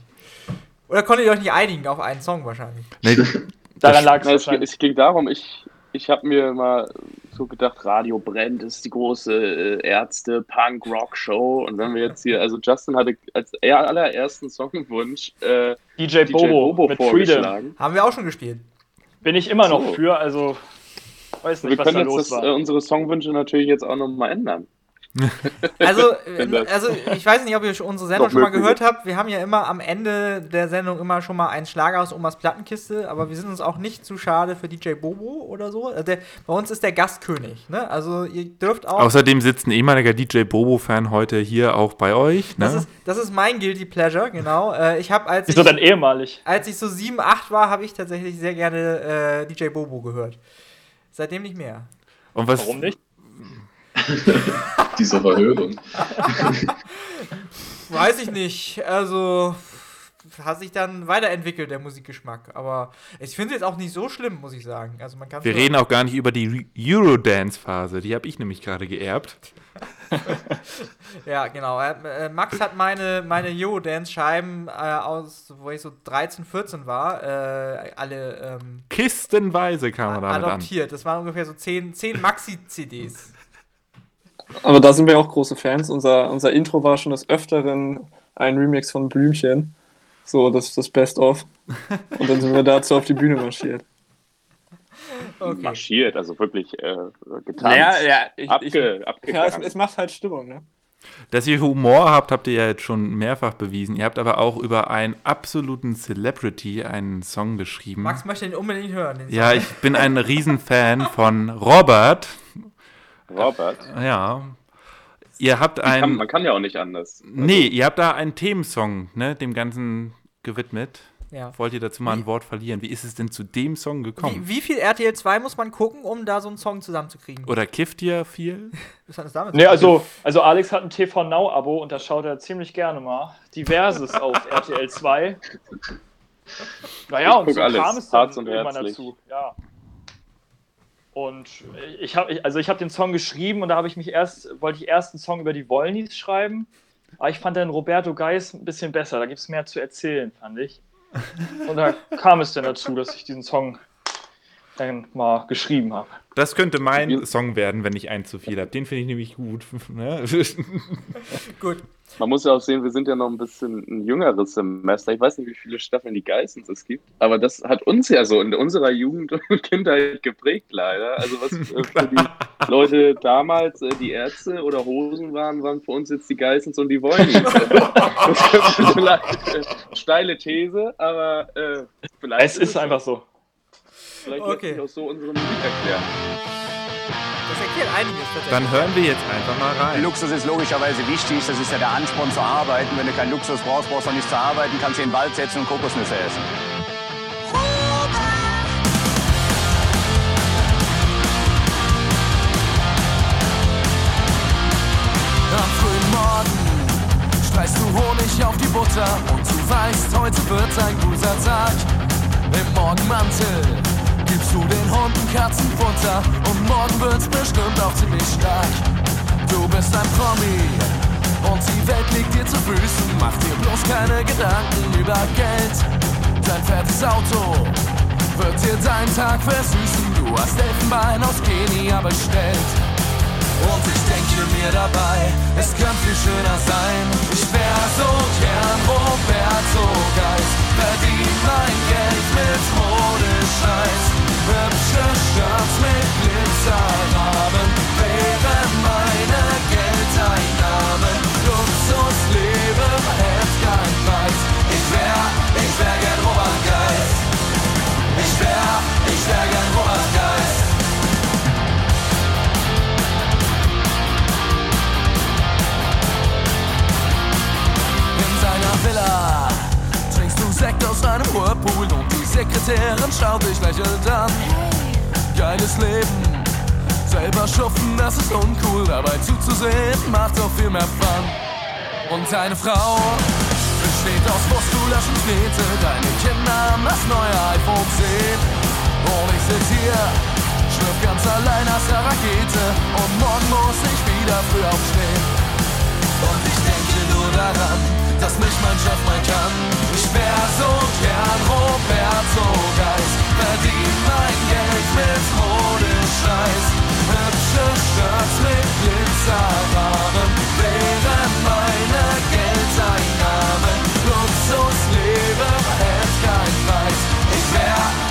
Oder konntet ihr euch nicht einigen auf einen Song wahrscheinlich? Nee, Daran lag es Na, es, wahrscheinlich. es ging darum, ich, ich habe mir mal so gedacht, Radio brennt, ist die große äh, Ärzte-Punk-Rock-Show. Und wenn wir jetzt hier, also Justin hatte als er allerersten Songwunsch äh, DJ DJ Bobo, Bobo mit Freedom. vorgeschlagen. Haben wir auch schon gespielt. Bin ich immer noch So. für, also weiß Wir nicht, was da können jetzt los das, war. äh, unsere Songwünsche natürlich jetzt auch nochmal ändern. Also, äh, das- also ich weiß nicht, ob ihr unsere Sendung Doch schon mal gehört habt. Wir haben ja immer am Ende der Sendung immer schon mal einen Schlager aus Omas Plattenkiste, aber wir sind uns auch nicht zu schade für DJ Bobo oder so. Also der, bei uns ist der Gastkönig, ne? Also ihr dürft auch. Außerdem sitzt ein ehemaliger DJ Bobo-Fan heute hier auch bei euch, das, ne? ist, das ist mein Guilty Pleasure, genau. Äh, ich habe, als Wieso ich, dann ehemalig? als ich so 7, 8 war, habe ich tatsächlich sehr gerne äh, DJ Bobo gehört. Seitdem nicht mehr. Und was, Warum nicht? Diese Verhörung. Weiß ich nicht. Also hat sich dann weiterentwickelt, der Musikgeschmack. Aber ich finde es jetzt auch nicht so schlimm, muss ich sagen. Also man kann wir reden auch gar nicht über die Eurodance-Phase, die habe ich nämlich gerade geerbt. Ja, genau. Äh, äh, Max hat meine, meine Eurodance-Scheiben äh, aus, wo ich so 13, 14 war, äh, alle ähm, Kistenweise kam man damit an. adoptiert. Das waren ungefähr so 10, 10 Maxi-CDs. Aber da sind wir auch große Fans. Unser, unser Intro war schon des Öfteren ein Remix von Blümchen. So, das das Best-of. Und dann sind wir dazu auf die Bühne marschiert. Okay. Marschiert, also wirklich äh, getanzt. Naja, ja, ich, Abge, ich, ja es, es macht halt Stimmung, ne? Dass ihr Humor habt, habt ihr ja jetzt schon mehrfach bewiesen. Ihr habt aber auch über einen absoluten Celebrity einen Song geschrieben. Max möchte ihn unbedingt hören. Den ja, ich bin ein Riesenfan von Robert. Robert. Ja. Ihr habt Kann, ein. man kann ja auch nicht anders. Nee, ihr habt da einen Themensong, ne, dem Ganzen gewidmet. ja. Wollt ihr dazu mal Wie- ein Wort verlieren? Wie ist es denn zu dem Song gekommen? Wie, wie viel RTL 2 muss man gucken, um da so einen Song zusammenzukriegen? Oder kifft ihr viel? Was hat das damit Nee, zu tun? also, also Alex hat ein TV Now-Abo und da schaut er ziemlich gerne mal. Diverses auf RTL 2. Naja, Ich und so alles, kam es dann Herz und irgendwann herzlich. dazu. Ja. Und ich habe also ich habe den Song geschrieben und da habe ich mich erst, wollte ich erst einen Song über die Wollnies schreiben. Aber ich fand dann Roberto Geis ein bisschen besser. Da gibt es mehr zu erzählen, fand ich. Und da kam es dann dazu, dass ich diesen Song dann mal geschrieben habe. Das könnte mein Song werden, wenn ich einen zu viel habe. Den finde ich nämlich gut. Ne? Gut. Man muss ja auch sehen, wir sind ja noch ein bisschen ein jüngeres Semester. Ich weiß nicht, wie viele Staffeln die Geissens es gibt, aber das hat uns ja so in unserer Jugend und Kindheit geprägt, leider. Also was äh, für die Leute damals äh, die Ärzte oder Hosen waren, waren für uns jetzt die Geissens und die Wollnies. das ist vielleicht äh, steile These, aber äh, vielleicht Es ist einfach so. Vielleicht Okay. lässt sich auch so unsere Musik erklären. Das erklärt einiges tatsächlich. Dann hören wir jetzt einfach mal rein. Luxus ist logischerweise wichtig, das ist ja der Ansporn zu arbeiten. Wenn du keinen Luxus brauchst, brauchst du auch nicht zu arbeiten, kannst du in den Wald setzen und Kokosnüsse essen. Am frühen Morgen streichst du Honig auf die Butter und du weißt, heute wird ein guter Tag. Im Morgenmantel gibst du den Hunden Katzenfutter und morgen wird's bestimmt auch ziemlich stark. Du bist ein Promi und die Welt liegt dir zu Füßen. Mach dir bloß keine Gedanken über Geld. Dein fettes Auto wird dir deinen Tag versüßen. Du hast Elfenbein aus Kenia bestellt. Und ich denke mir dabei, es könnte viel schöner sein. Ich wär so gern Roberto Geist, verdien mein Geld mit Modescheiß. Hübsche Shirts mit Glitzerrahmen Whirlpool und die Sekretärin schaut dich lächelnd an. Geiles Leben, selber schuften, das ist uncool, dabei zuzusehen macht auch viel mehr Fun. Und deine Frau besteht aus Wurst, Gulasch und Knete. Deine Kinder haben das neue iPhone 10. Und ich sitz hier, schlürf ganz allein aus der Rakete. Und morgen muss ich wieder früh aufstehen. Und ich denke nur daran, dass mich mein Chef mal kann. Ich wär so gern Roberto Geist, verdien mein Geld mit Modescheiß. Hübsche Shirts mit Glitzerrahmen wären meine Geldeinnahmen. Luxusleben hält kein Preis. Ich wär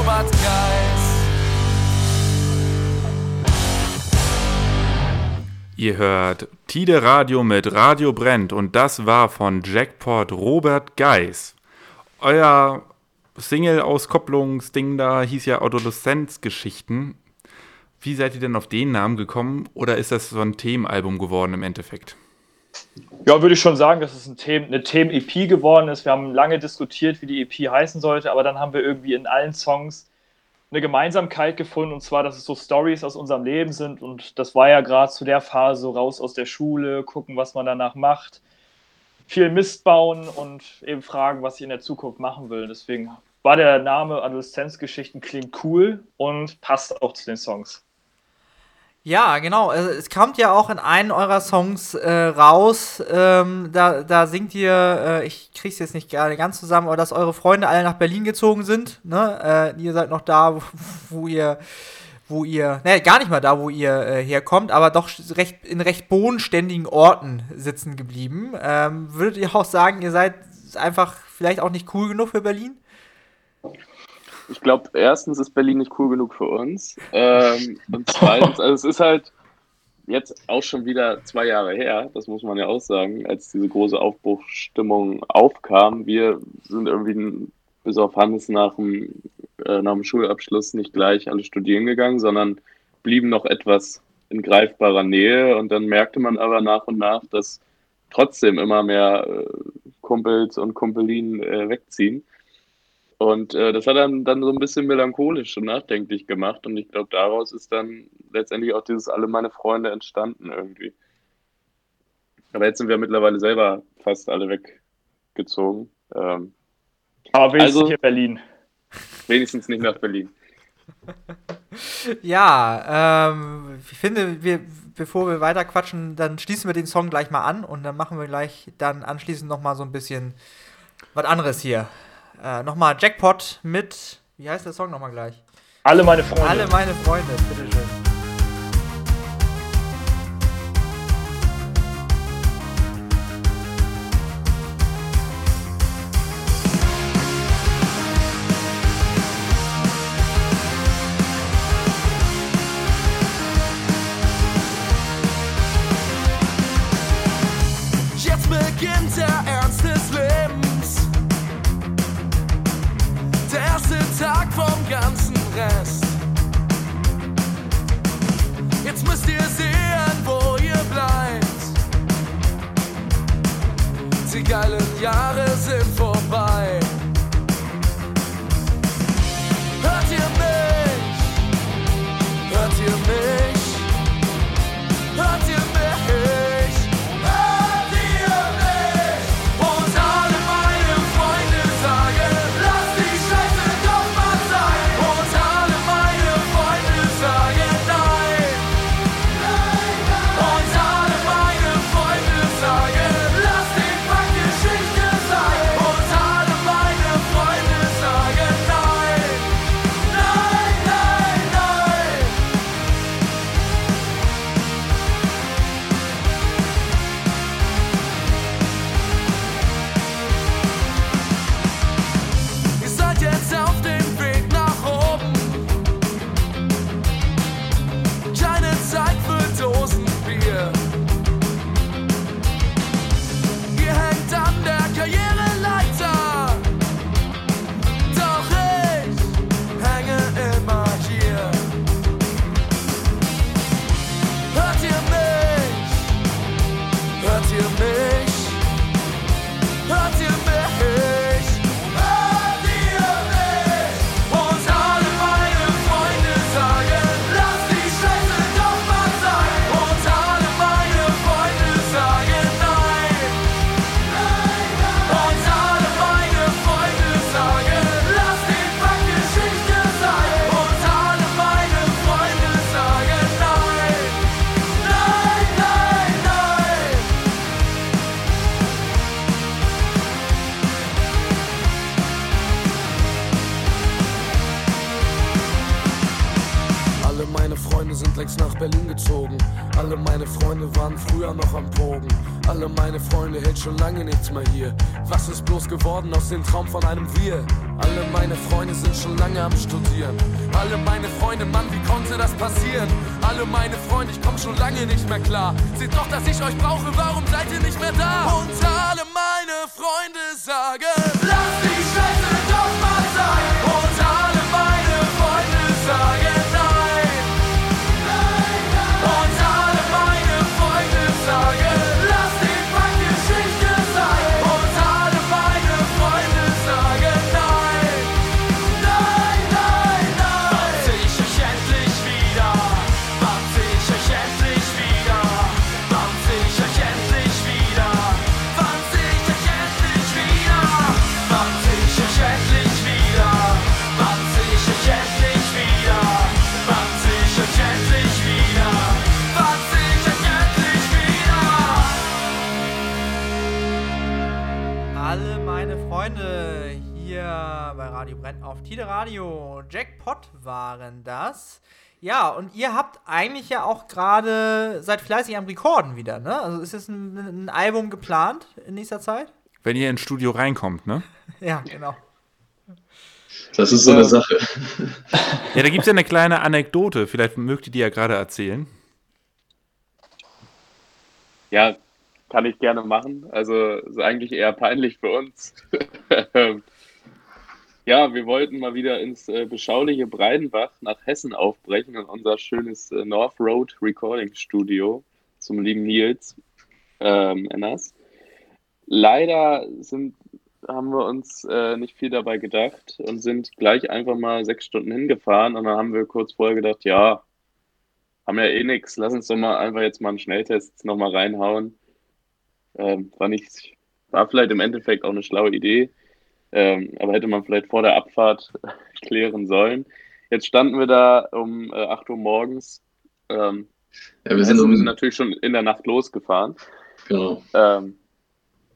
Robert Geist. Ihr hört Tide Radio mit Radio Brennt und das war von Jackpot Robert Geis. Euer Single-Auskopplungsding da hieß ja Adoleszenzgeschichten. Wie seid ihr denn auf den Namen gekommen oder ist das so ein Themenalbum geworden im Endeffekt? Ja, würde ich schon sagen, dass es ein Themen, eine Themen-EP geworden ist. Wir haben lange diskutiert, wie die EP heißen sollte, aber dann haben wir irgendwie in allen Songs eine Gemeinsamkeit gefunden, und zwar, dass es so Stories aus unserem Leben sind. Und das war ja gerade zu der Phase, so raus aus der Schule, gucken, was man danach macht, viel Mist bauen und eben fragen, was ich in der Zukunft machen will. Deswegen war der Name Adoleszenzgeschichten klingt cool und passt auch zu den Songs. Ja, genau. Also, es kommt ja auch in einem eurer Songs äh, raus. Ähm, da, da singt ihr, äh, ich krieg's jetzt nicht gerade ganz zusammen, aber dass eure Freunde alle nach Berlin gezogen sind. Ne? Äh, ihr seid noch da, wo, wo ihr, wo ihr, ne, gar nicht mal da, wo ihr äh, herkommt, aber doch recht, in recht bodenständigen Orten sitzen geblieben. Ähm, würdet ihr auch sagen, ihr seid einfach vielleicht auch nicht cool genug für Berlin? Ich glaube, erstens ist Berlin nicht cool genug für uns. Ähm, und zweitens, also es ist halt jetzt auch schon wieder zwei Jahre her, das muss man ja auch sagen, als diese große Aufbruchstimmung aufkam. Wir sind irgendwie bis auf Hannes nach dem, äh, nach dem Schulabschluss nicht gleich alle studieren gegangen, sondern blieben noch etwas in greifbarer Nähe. Und dann merkte man aber nach und nach, dass trotzdem immer mehr äh, Kumpels und Kumpelinen äh, wegziehen. Und äh, das hat dann, dann so ein bisschen melancholisch und nachdenklich gemacht. Und ich glaube, daraus ist dann letztendlich auch dieses Alle meine Freunde entstanden irgendwie. Aber jetzt sind wir mittlerweile selber fast alle weggezogen. Ähm, Aber wenigstens Also- hier Berlin. wenigstens nicht nach Berlin. Ja, ähm, ich finde, wir, bevor wir weiter quatschen, dann schließen wir den Song gleich mal an und dann machen wir gleich dann anschließend nochmal so ein bisschen was anderes hier. Äh, nochmal Jackpot mit, wie heißt der Song nochmal gleich? Alle meine Freunde. Alle meine Freunde, bitteschön. Lange nichts mehr hier. Was ist bloß geworden aus dem Traum von einem Wir? Alle meine Freunde sind schon lange am Studieren. Alle meine Freunde, Mann, wie konnte das passieren? Alle meine Freunde, ich komm schon lange nicht mehr klar. Seht doch, dass ich euch brauche, warum seid ihr nicht mehr da? Und alle meine Freunde sagen, lass Radio. Jackpot waren das. Ja, und ihr habt eigentlich ja auch gerade, seid fleißig am Rekorden wieder, ne? Also ist jetzt ein, ein Album geplant in nächster Zeit? Wenn ihr ins Studio reinkommt, ne? Ja, genau. Das ist so eine Sache. Ja, da gibt es ja eine kleine Anekdote. Vielleicht mögt ihr die ja gerade erzählen. Ja, kann ich gerne machen. Also ist eigentlich eher peinlich für uns. ja, wir wollten mal wieder ins äh, beschauliche Breidenbach nach Hessen aufbrechen in unser schönes äh, North Road Recording Studio zum lieben Nils ähm, Enners. Leider sind, haben wir uns äh, nicht viel dabei gedacht und sind gleich einfach mal sechs Stunden hingefahren und dann haben wir kurz vorher gedacht, ja, haben ja eh nichts, lass uns doch mal einfach jetzt mal einen Schnelltest nochmal reinhauen. Ähm, war, nicht, war vielleicht im Endeffekt auch eine schlaue Idee, ähm, aber hätte man vielleicht vor der Abfahrt klären sollen. Jetzt standen wir da um äh, 8 Uhr morgens. Ähm, Ja, wir sind also wir sind natürlich schon in der Nacht losgefahren. Genau. Ähm,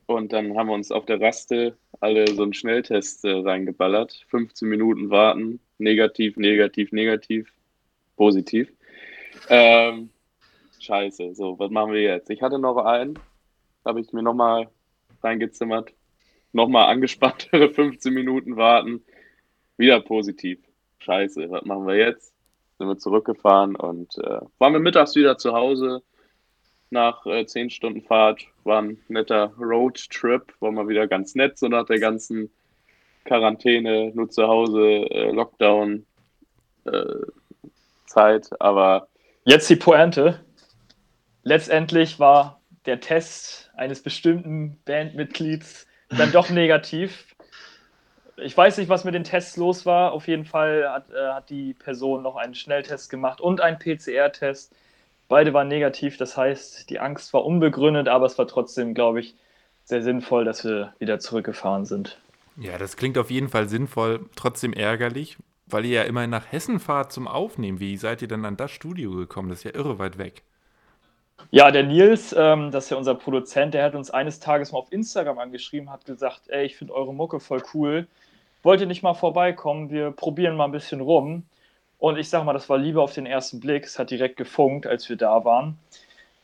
und dann haben wir uns auf der Raste alle so einen Schnelltest äh, reingeballert. 15 Minuten warten, negativ, negativ, negativ, positiv. Ähm, scheiße, so, was machen wir jetzt? Ich hatte noch einen, habe ich mir nochmal reingezimmert. Nochmal angespanntere 15 Minuten warten, wieder positiv. Scheiße, was machen wir jetzt? Sind wir zurückgefahren und äh, waren wir mittags wieder zu Hause nach äh, 10 Stunden Fahrt. War ein netter Roadtrip, war mal wieder ganz nett, so nach der ganzen Quarantäne, nur zu Hause, äh, Lockdown, äh, Zeit, aber Jetzt die Pointe. Letztendlich war der Test eines bestimmten Bandmitglieds dann doch negativ. Ich weiß nicht, was mit den Tests los war. Auf jeden Fall hat, äh, hat die Person noch einen Schnelltest gemacht und einen PCR-Test. Beide waren negativ. Das heißt, die Angst war unbegründet, aber es war trotzdem, glaube ich, sehr sinnvoll, dass wir wieder zurückgefahren sind. Ja, das klingt auf jeden Fall sinnvoll, trotzdem ärgerlich, weil ihr ja immerhin nach Hessen fahrt zum Aufnehmen. Wie seid ihr denn an das Studio gekommen? Das ist ja irre weit weg. Ja, der Nils, ähm, das ist ja unser Produzent, der hat uns eines Tages mal auf Instagram angeschrieben, hat gesagt, ey, ich finde eure Mucke voll cool. Wollt ihr nicht mal vorbeikommen? Wir probieren mal ein bisschen rum. Und ich sag mal, das war Liebe auf den ersten Blick. Es hat direkt gefunkt, als wir da waren.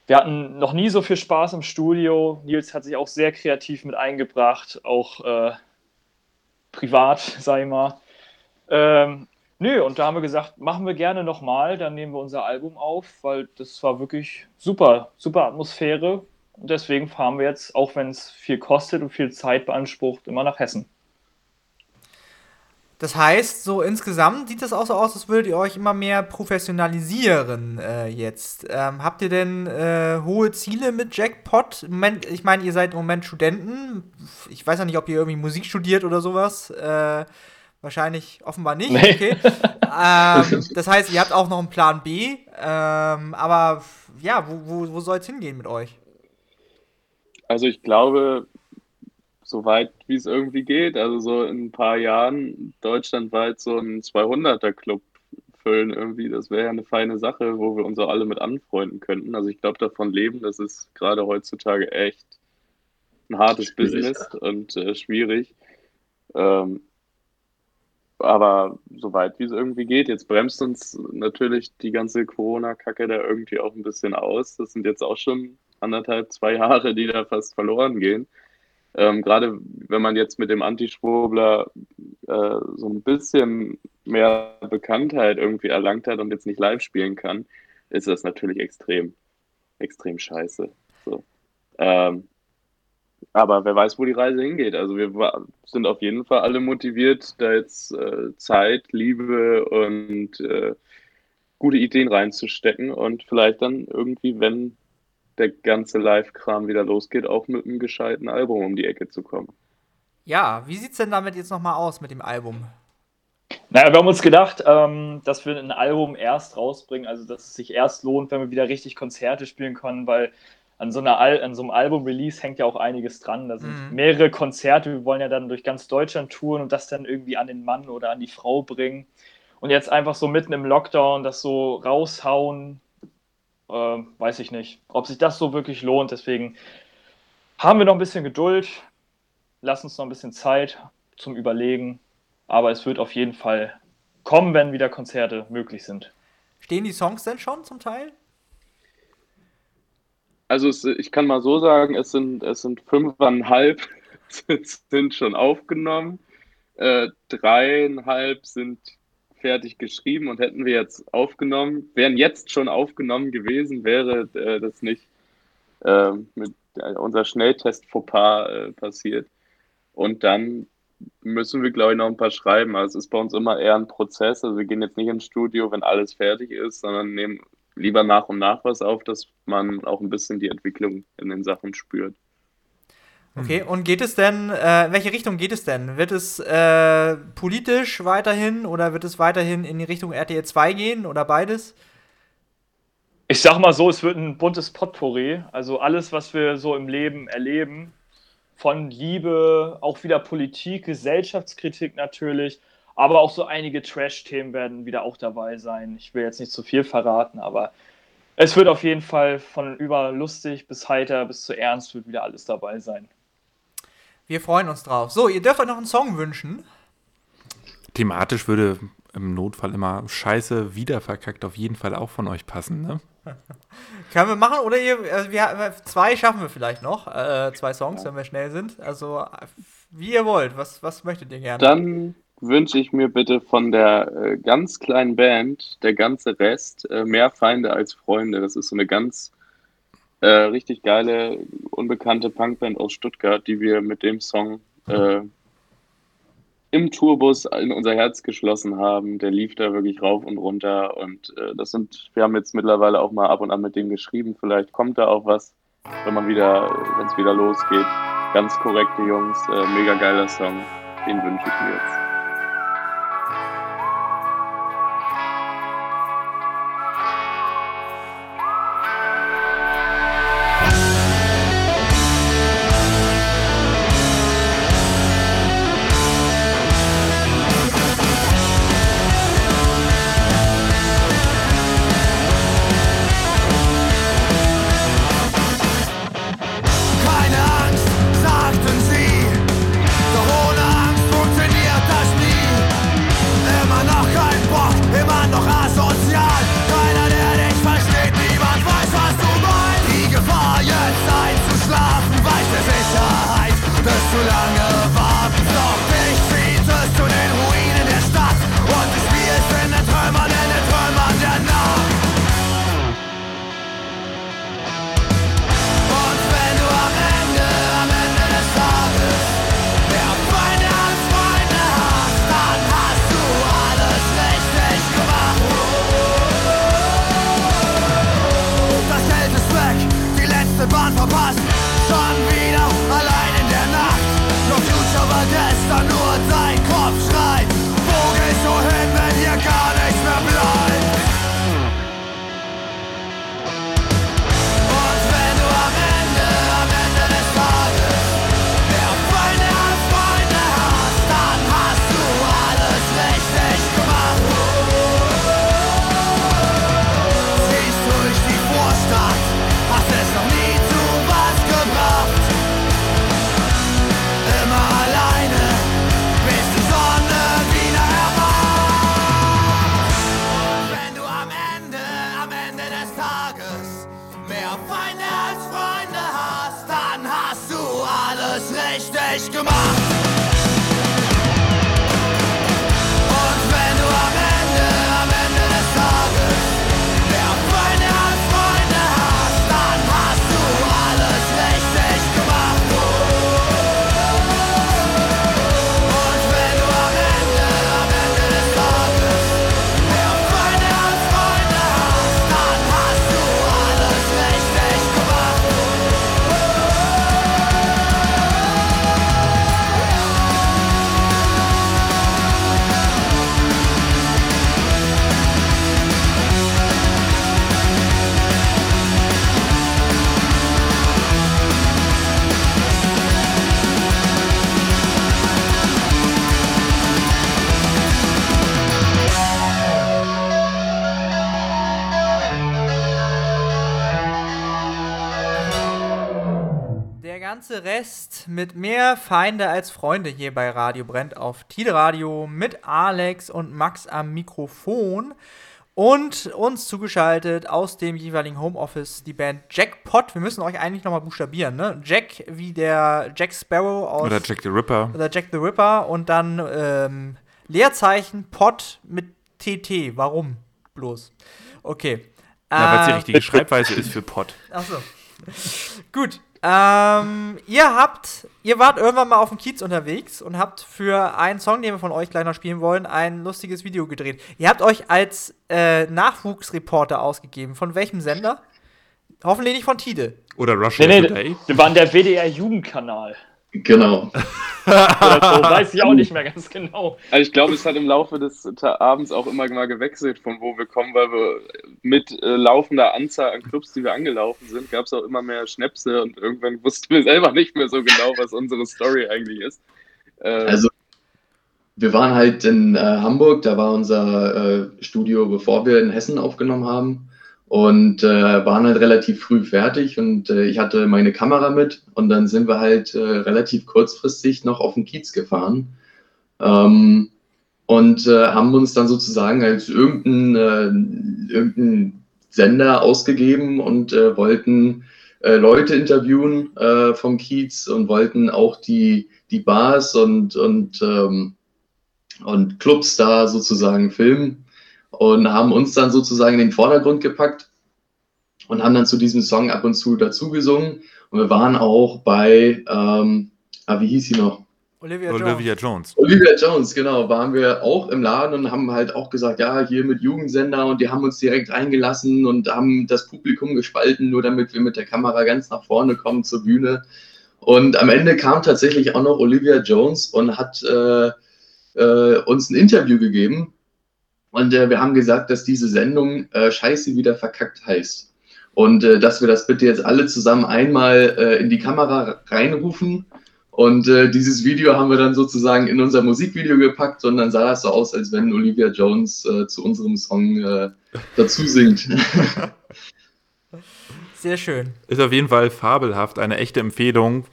Wir hatten noch nie so viel Spaß im Studio. Nils hat sich auch sehr kreativ mit eingebracht, auch äh, privat, sag ich mal. Ähm, nö, und da haben wir gesagt, machen wir gerne nochmal, dann nehmen wir unser Album auf, weil das war wirklich super, super Atmosphäre. Und deswegen fahren wir jetzt, auch wenn es viel kostet und viel Zeit beansprucht, immer nach Hessen. Das heißt, so insgesamt sieht das auch so aus, als würdet ihr euch immer mehr professionalisieren äh, jetzt. Ähm, habt ihr denn äh, hohe Ziele mit Jackpot? Im Moment, ich meine, ihr seid im Moment Studenten. Ich weiß ja nicht, ob ihr irgendwie Musik studiert oder sowas. Äh, wahrscheinlich offenbar nicht. Nee. Okay. ähm, das heißt, ihr habt auch noch einen Plan B. Ähm, aber ja, wo, wo, wo soll es hingehen mit euch? Also ich glaube, so weit wie es irgendwie geht, also so in ein paar Jahren deutschlandweit so einen 200er-Club füllen irgendwie, das wäre ja eine feine Sache, wo wir uns auch alle mit anfreunden könnten. Also ich glaube, davon leben, das ist gerade heutzutage echt ein hartes Schwierig, Business und äh, schwierig. Ähm, aber soweit wie es irgendwie geht. Jetzt bremst uns natürlich die ganze Corona-Kacke da irgendwie auch ein bisschen aus. Das sind jetzt auch schon anderthalb, zwei Jahre, die da fast verloren gehen. Ähm, Gerade wenn man jetzt mit dem Antischwurbler äh, so ein bisschen mehr Bekanntheit irgendwie erlangt hat und jetzt nicht live spielen kann, ist das natürlich extrem, extrem scheiße. So. Ähm, aber wer weiß, wo die Reise hingeht. Also wir sind auf jeden Fall alle motiviert, da jetzt äh, Zeit, Liebe und äh, gute Ideen reinzustecken und vielleicht dann irgendwie, wenn der ganze Live-Kram wieder losgeht, auch mit einem gescheiten Album um die Ecke zu kommen. Ja, wie sieht's denn damit jetzt nochmal aus mit dem Album? Naja, wir haben uns gedacht, ähm, dass wir ein Album erst rausbringen, also dass es sich erst lohnt, wenn wir wieder richtig Konzerte spielen können, weil an so, einer Al an so einem Album-Release hängt ja auch einiges dran. Da sind Mhm. mehrere Konzerte, wir wollen ja dann durch ganz Deutschland touren und das dann irgendwie an den Mann oder an die Frau bringen. Und jetzt einfach so mitten im Lockdown das so raushauen, äh, weiß ich nicht, ob sich das so wirklich lohnt. Deswegen haben wir noch ein bisschen Geduld, lass uns noch ein bisschen Zeit zum Überlegen. Aber es wird auf jeden Fall kommen, wenn wieder Konzerte möglich sind. Stehen die Songs denn schon zum Teil? Also es, ich kann mal so sagen, es sind, es sind fünfeinhalb sind schon aufgenommen, äh, dreieinhalb sind fertig geschrieben und hätten wir jetzt aufgenommen, wären jetzt schon aufgenommen gewesen, wäre äh, das nicht äh, mit äh, unser Schnelltest Fauxpas äh, passiert. Und dann müssen wir, glaube ich, noch ein paar schreiben. Also es ist bei uns immer eher ein Prozess. Also wir gehen jetzt nicht ins Studio, wenn alles fertig ist, sondern nehmen lieber nach und nach was auf, dass man auch ein bisschen die Entwicklung in den Sachen spürt. Okay, und geht es denn, äh, in welche Richtung geht es denn? Wird es äh, politisch weiterhin oder wird es weiterhin in die Richtung RTL 2 gehen oder beides? Ich sag mal so, es wird ein buntes Potpourri. Also alles, was wir so im Leben erleben, von Liebe, auch wieder Politik, Gesellschaftskritik natürlich, aber auch so einige Trash-Themen werden wieder auch dabei sein. Ich will jetzt nicht zu viel verraten, aber es wird auf jeden Fall von über lustig bis heiter bis zu ernst wird wieder alles dabei sein. Wir freuen uns drauf. So, ihr dürft euch noch einen Song wünschen. Thematisch würde im Notfall immer Scheiße wieder verkackt auf jeden Fall auch von euch passen, ne? Können wir machen oder ihr, also wir, äh, zwei schaffen wir vielleicht noch, äh, zwei Songs, wenn wir schnell sind. Also äh, wie ihr wollt. Was, was möchtet ihr gerne? Dann wünsche ich mir bitte von der äh, ganz kleinen Band, der ganze Rest, äh, mehr Feinde als Freunde. Das ist so eine ganz äh, richtig geile, unbekannte Punkband aus Stuttgart, die wir mit dem Song äh, im Tourbus in unser Herz geschlossen haben. Der lief da wirklich rauf und runter und äh, das sind, wir haben jetzt mittlerweile auch mal ab und an mit denen geschrieben. Vielleicht kommt da auch was, wenn man wieder, wenn es wieder losgeht. Ganz korrekte Jungs, äh, mega geiler Song. Den wünsche ich mir jetzt. Mehr Feinde als Freunde hier bei Radio Brennt auf Tide Radio mit Alex und Max am Mikrofon und uns zugeschaltet aus dem jeweiligen Homeoffice die Band Jackpot. Wir müssen euch eigentlich nochmal buchstabieren, ne? Jack wie der Jack Sparrow aus Oder Jack the Ripper. oder Jack the Ripper und dann ähm, Leerzeichen Pot mit TT. Warum bloß? Okay. Ja, weil es die Äh, richtige Schreibweise ist für Pot. Achso. Gut. Ähm, ihr habt, ihr wart irgendwann mal auf dem Kiez unterwegs und habt für einen Song, den wir von euch gleich noch spielen wollen, ein lustiges Video gedreht. Ihr habt euch als äh, Nachwuchsreporter ausgegeben. Von welchem Sender? Hoffentlich nicht von Tide. Oder Russia Nee, nee, Today. wir waren der WDR-Jugendkanal. Genau. So, weiß ich auch nicht mehr ganz genau. Also ich glaube, es hat im Laufe des Abends auch immer mal gewechselt, von wo wir kommen, weil wir mit äh, laufender Anzahl an Clubs, die wir angelaufen sind, gab es auch immer mehr Schnäpse und irgendwann wussten wir selber nicht mehr so genau, was unsere Story eigentlich ist. Äh, Also, wir waren halt in äh, Hamburg, da war unser äh, Studio, bevor wir in Hessen aufgenommen haben. Und äh, waren halt relativ früh fertig und äh, ich hatte meine Kamera mit und dann sind wir halt äh, relativ kurzfristig noch auf den Kiez gefahren. Ähm, und äh, haben uns dann sozusagen als irgendein, äh, irgendein Sender ausgegeben und äh, wollten Leute interviewen vom Kiez und wollten auch die, die Bars und, und, ähm, und Clubs da sozusagen filmen und haben uns dann sozusagen in den Vordergrund gepackt und haben dann zu diesem Song ab und zu dazu gesungen. Und wir waren auch bei, ähm, ah, wie hieß sie noch? Olivia, Jones. Olivia Jones. Olivia Jones, genau, waren wir auch im Laden und haben halt auch gesagt, ja, hier mit Jugendsender und die haben uns direkt reingelassen und haben das Publikum gespalten, nur damit wir mit der Kamera ganz nach vorne kommen zur Bühne. Und am Ende kam tatsächlich auch noch Olivia Jones und hat äh, äh, uns ein Interview gegeben. Und äh, wir haben gesagt, dass diese Sendung äh, Scheiße wieder verkackt heißt. Und äh, dass wir das bitte jetzt alle zusammen einmal äh, in die Kamera reinrufen. Und äh, dieses Video haben wir dann sozusagen in unser Musikvideo gepackt und dann sah das so aus, als wenn Olivia Jones äh, zu unserem Song äh, dazu singt. Sehr schön. Ist auf jeden Fall fabelhaft, eine echte Empfehlung.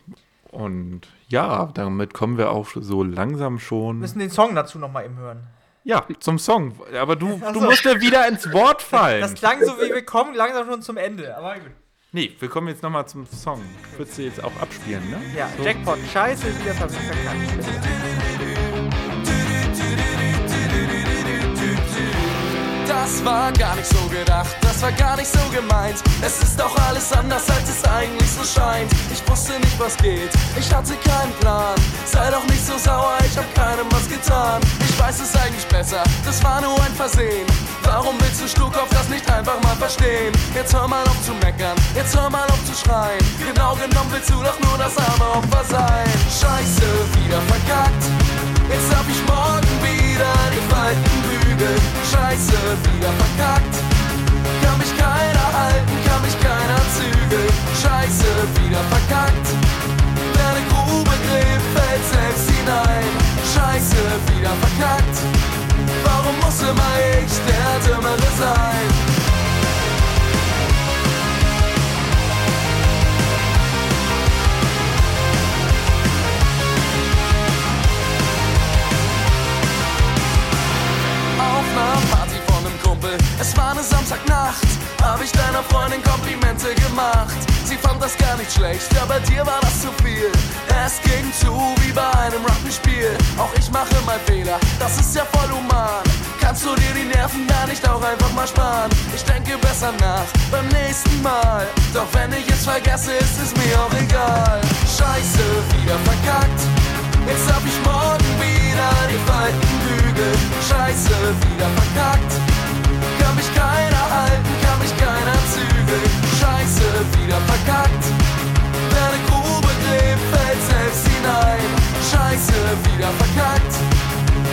Und ja, damit kommen wir auch so langsam Wir schon. müssen den Song dazu nochmal eben hören. Ja, zum Song. Aber du, Ach du so. musst ja wieder ins Wort fallen. Das klang so wie wir kommen langsam schon zum Ende. Aber gut. Nee, wir kommen jetzt nochmal zum Song. Würdest du jetzt auch abspielen, ne? Ja, So. Jackpot, scheiße, wieder verkackt. Das war gar nicht so gedacht, das war gar nicht so gemeint. Es ist doch alles anders, als es eigentlich so scheint. Ich wusste nicht, was geht, ich hatte keinen Plan. Sei doch nicht so sauer, ich hab keinem was getan. Ich weiß es eigentlich besser, das war nur ein Versehen. Warum willst du Sturkopf das nicht einfach mal verstehen? Jetzt hör mal auf zu meckern, jetzt hör mal auf zu schreien. Genau genommen willst du doch nur das arme Opfer sein. Scheiße, wieder verkackt. Jetzt darf ich morgen wieder die Falten bügeln. Scheiße, wieder verkackt. Kann mich keiner halten, kann mich keiner zügeln. Scheiße, wieder verkackt. Wer eine Grube gräbt, fällt selbst hinein. Scheiße, wieder verkackt. Warum muss immer ich der Dümmere sein? Kumpel. Es war eine Samstagnacht, hab ich deiner Freundin Komplimente gemacht. Sie fand das gar nicht schlecht, ja bei dir war das zu viel. Es ging zu wie bei einem Rappenspiel. Auch ich mache mal Fehler, das ist ja voll human. Kannst du dir die Nerven da nicht auch einfach mal sparen? Ich denke besser nach beim nächsten Mal. Doch wenn ich es vergesse, ist es mir auch egal. Scheiße, wieder verkackt. Jetzt hab ich morgen wieder die falten Bügel. Scheiße, wieder verkackt. Wieder verkackt.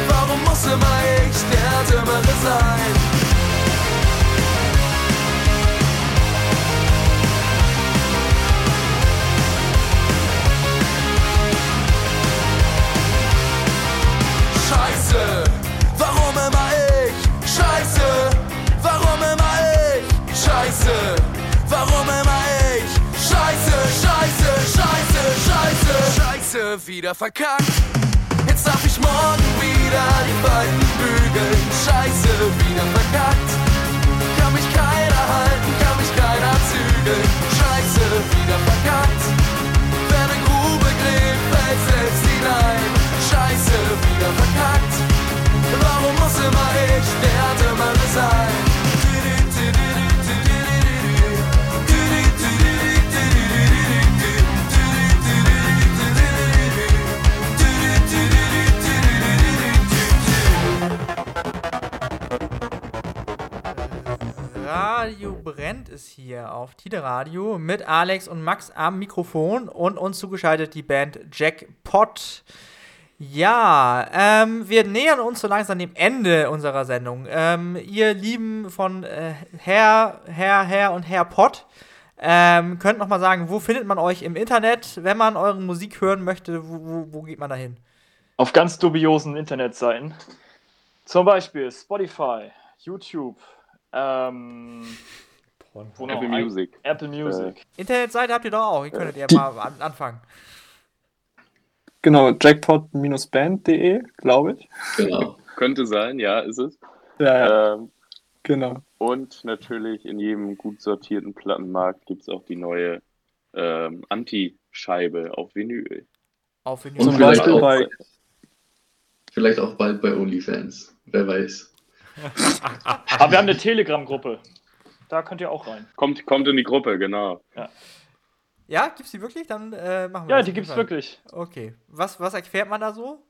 Warum muss immer ich der Dümmere sein? Scheiße, warum immer ich? Scheiße, warum immer ich? Scheiße, warum immer ich? Scheiße, scheiße, scheiße, scheiße, scheiße, wieder verkackt. Morgen wieder die Falten bügeln. Scheiße, wieder verkackt. Kann mich keiner halten, kann mich keiner zügeln. Scheiße, wieder verkackt. Wer eine Grube gräbt, fällt selbst hinein. Scheiße, wieder verkackt. Warum muss immer ich der Dümmere sein? Radio brennt es hier auf Tide Radio mit Alex und Max am Mikrofon und uns zugeschaltet die Band Jackpot. Ja, ähm, wir nähern uns so langsam dem Ende unserer Sendung. Ähm, ihr Lieben von äh, Herr, Herr, Herr und Herr Pott, ähm, könnt noch mal sagen, wo findet man euch im Internet, wenn man eure Musik hören möchte, wo, wo, wo geht man da hin? Auf ganz dubiosen Internetseiten. Zum Beispiel Spotify, YouTube, ähm, Apple ein- Music. Apple Music. Internetseite habt ihr doch auch, ihr könntet ja mal an, anfangen. Genau, jackpot-band.de, glaube ich. Genau. Könnte sein, ja, ist es. Ja, ja, Ähm, genau. und natürlich in jedem gut sortierten Plattenmarkt gibt es auch die neue ähm, Anti-Scheibe auf Vinyl. Auf Und Vinyl. Zum vielleicht Beispiel auch, bei, vielleicht auch bald bei OnlyFans. Wer weiß. Aber wir haben eine Telegram-Gruppe. Da könnt ihr auch rein. Kommt, kommt in die Gruppe, genau. Ja, gibt's die wirklich? Dann äh, machen wir Ja, das die gibt's Fall. wirklich. Okay. Was, was erfährt man da so?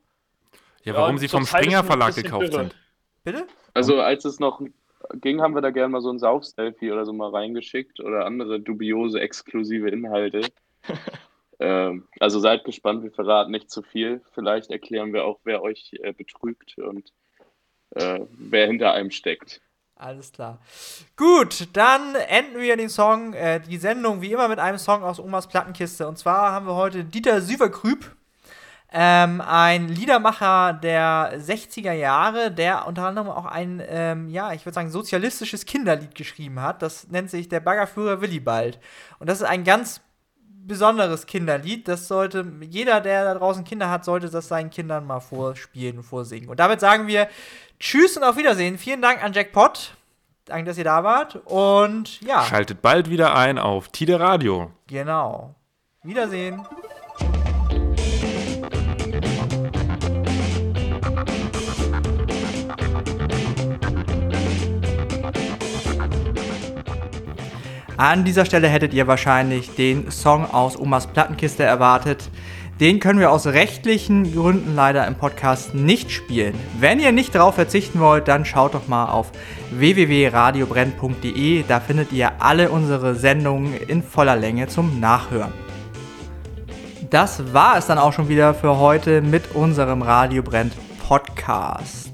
Ja, warum Ja, sie vom Springer Verlag gekauft irre. sind. Bitte? Also als es noch ging, haben wir da gerne mal so ein Sauf-Selfie oder so mal reingeschickt oder andere dubiose, exklusive Inhalte. ähm, also seid gespannt, wir verraten nicht zu viel. Vielleicht erklären wir auch, wer euch äh, betrügt und äh, wer hinter einem steckt. Alles klar. Gut, dann enden wir den Song, äh, die Sendung wie immer mit einem Song aus Omas Plattenkiste. Und zwar haben wir heute Dieter Süverkrüb, ähm, ein Liedermacher der 60er Jahre, der unter anderem auch ein, ähm, ja, ich würde sagen, sozialistisches Kinderlied geschrieben hat. Das nennt sich Der Baggerführer Willibald. Und das ist ein ganz besonderes Kinderlied. Das sollte, jeder, der da draußen Kinder hat, sollte das seinen Kindern mal vorspielen, vorsingen. Und damit sagen wir Tschüss und auf Wiedersehen. Vielen Dank an Jackpot. Danke, dass ihr da wart. Und ja, Schaltet bald wieder ein auf Tide Radio. genau. Wiedersehen. An dieser Stelle hättet ihr wahrscheinlich den Song aus Omas Plattenkiste erwartet. Den können wir aus rechtlichen Gründen leider im Podcast nicht spielen. Wenn ihr nicht darauf verzichten wollt, dann schaut doch mal auf www.radiobrenn.de. Da findet ihr alle unsere Sendungen in voller Länge zum Nachhören. Das war es dann auch schon wieder für heute mit unserem Radio Brennt Podcast.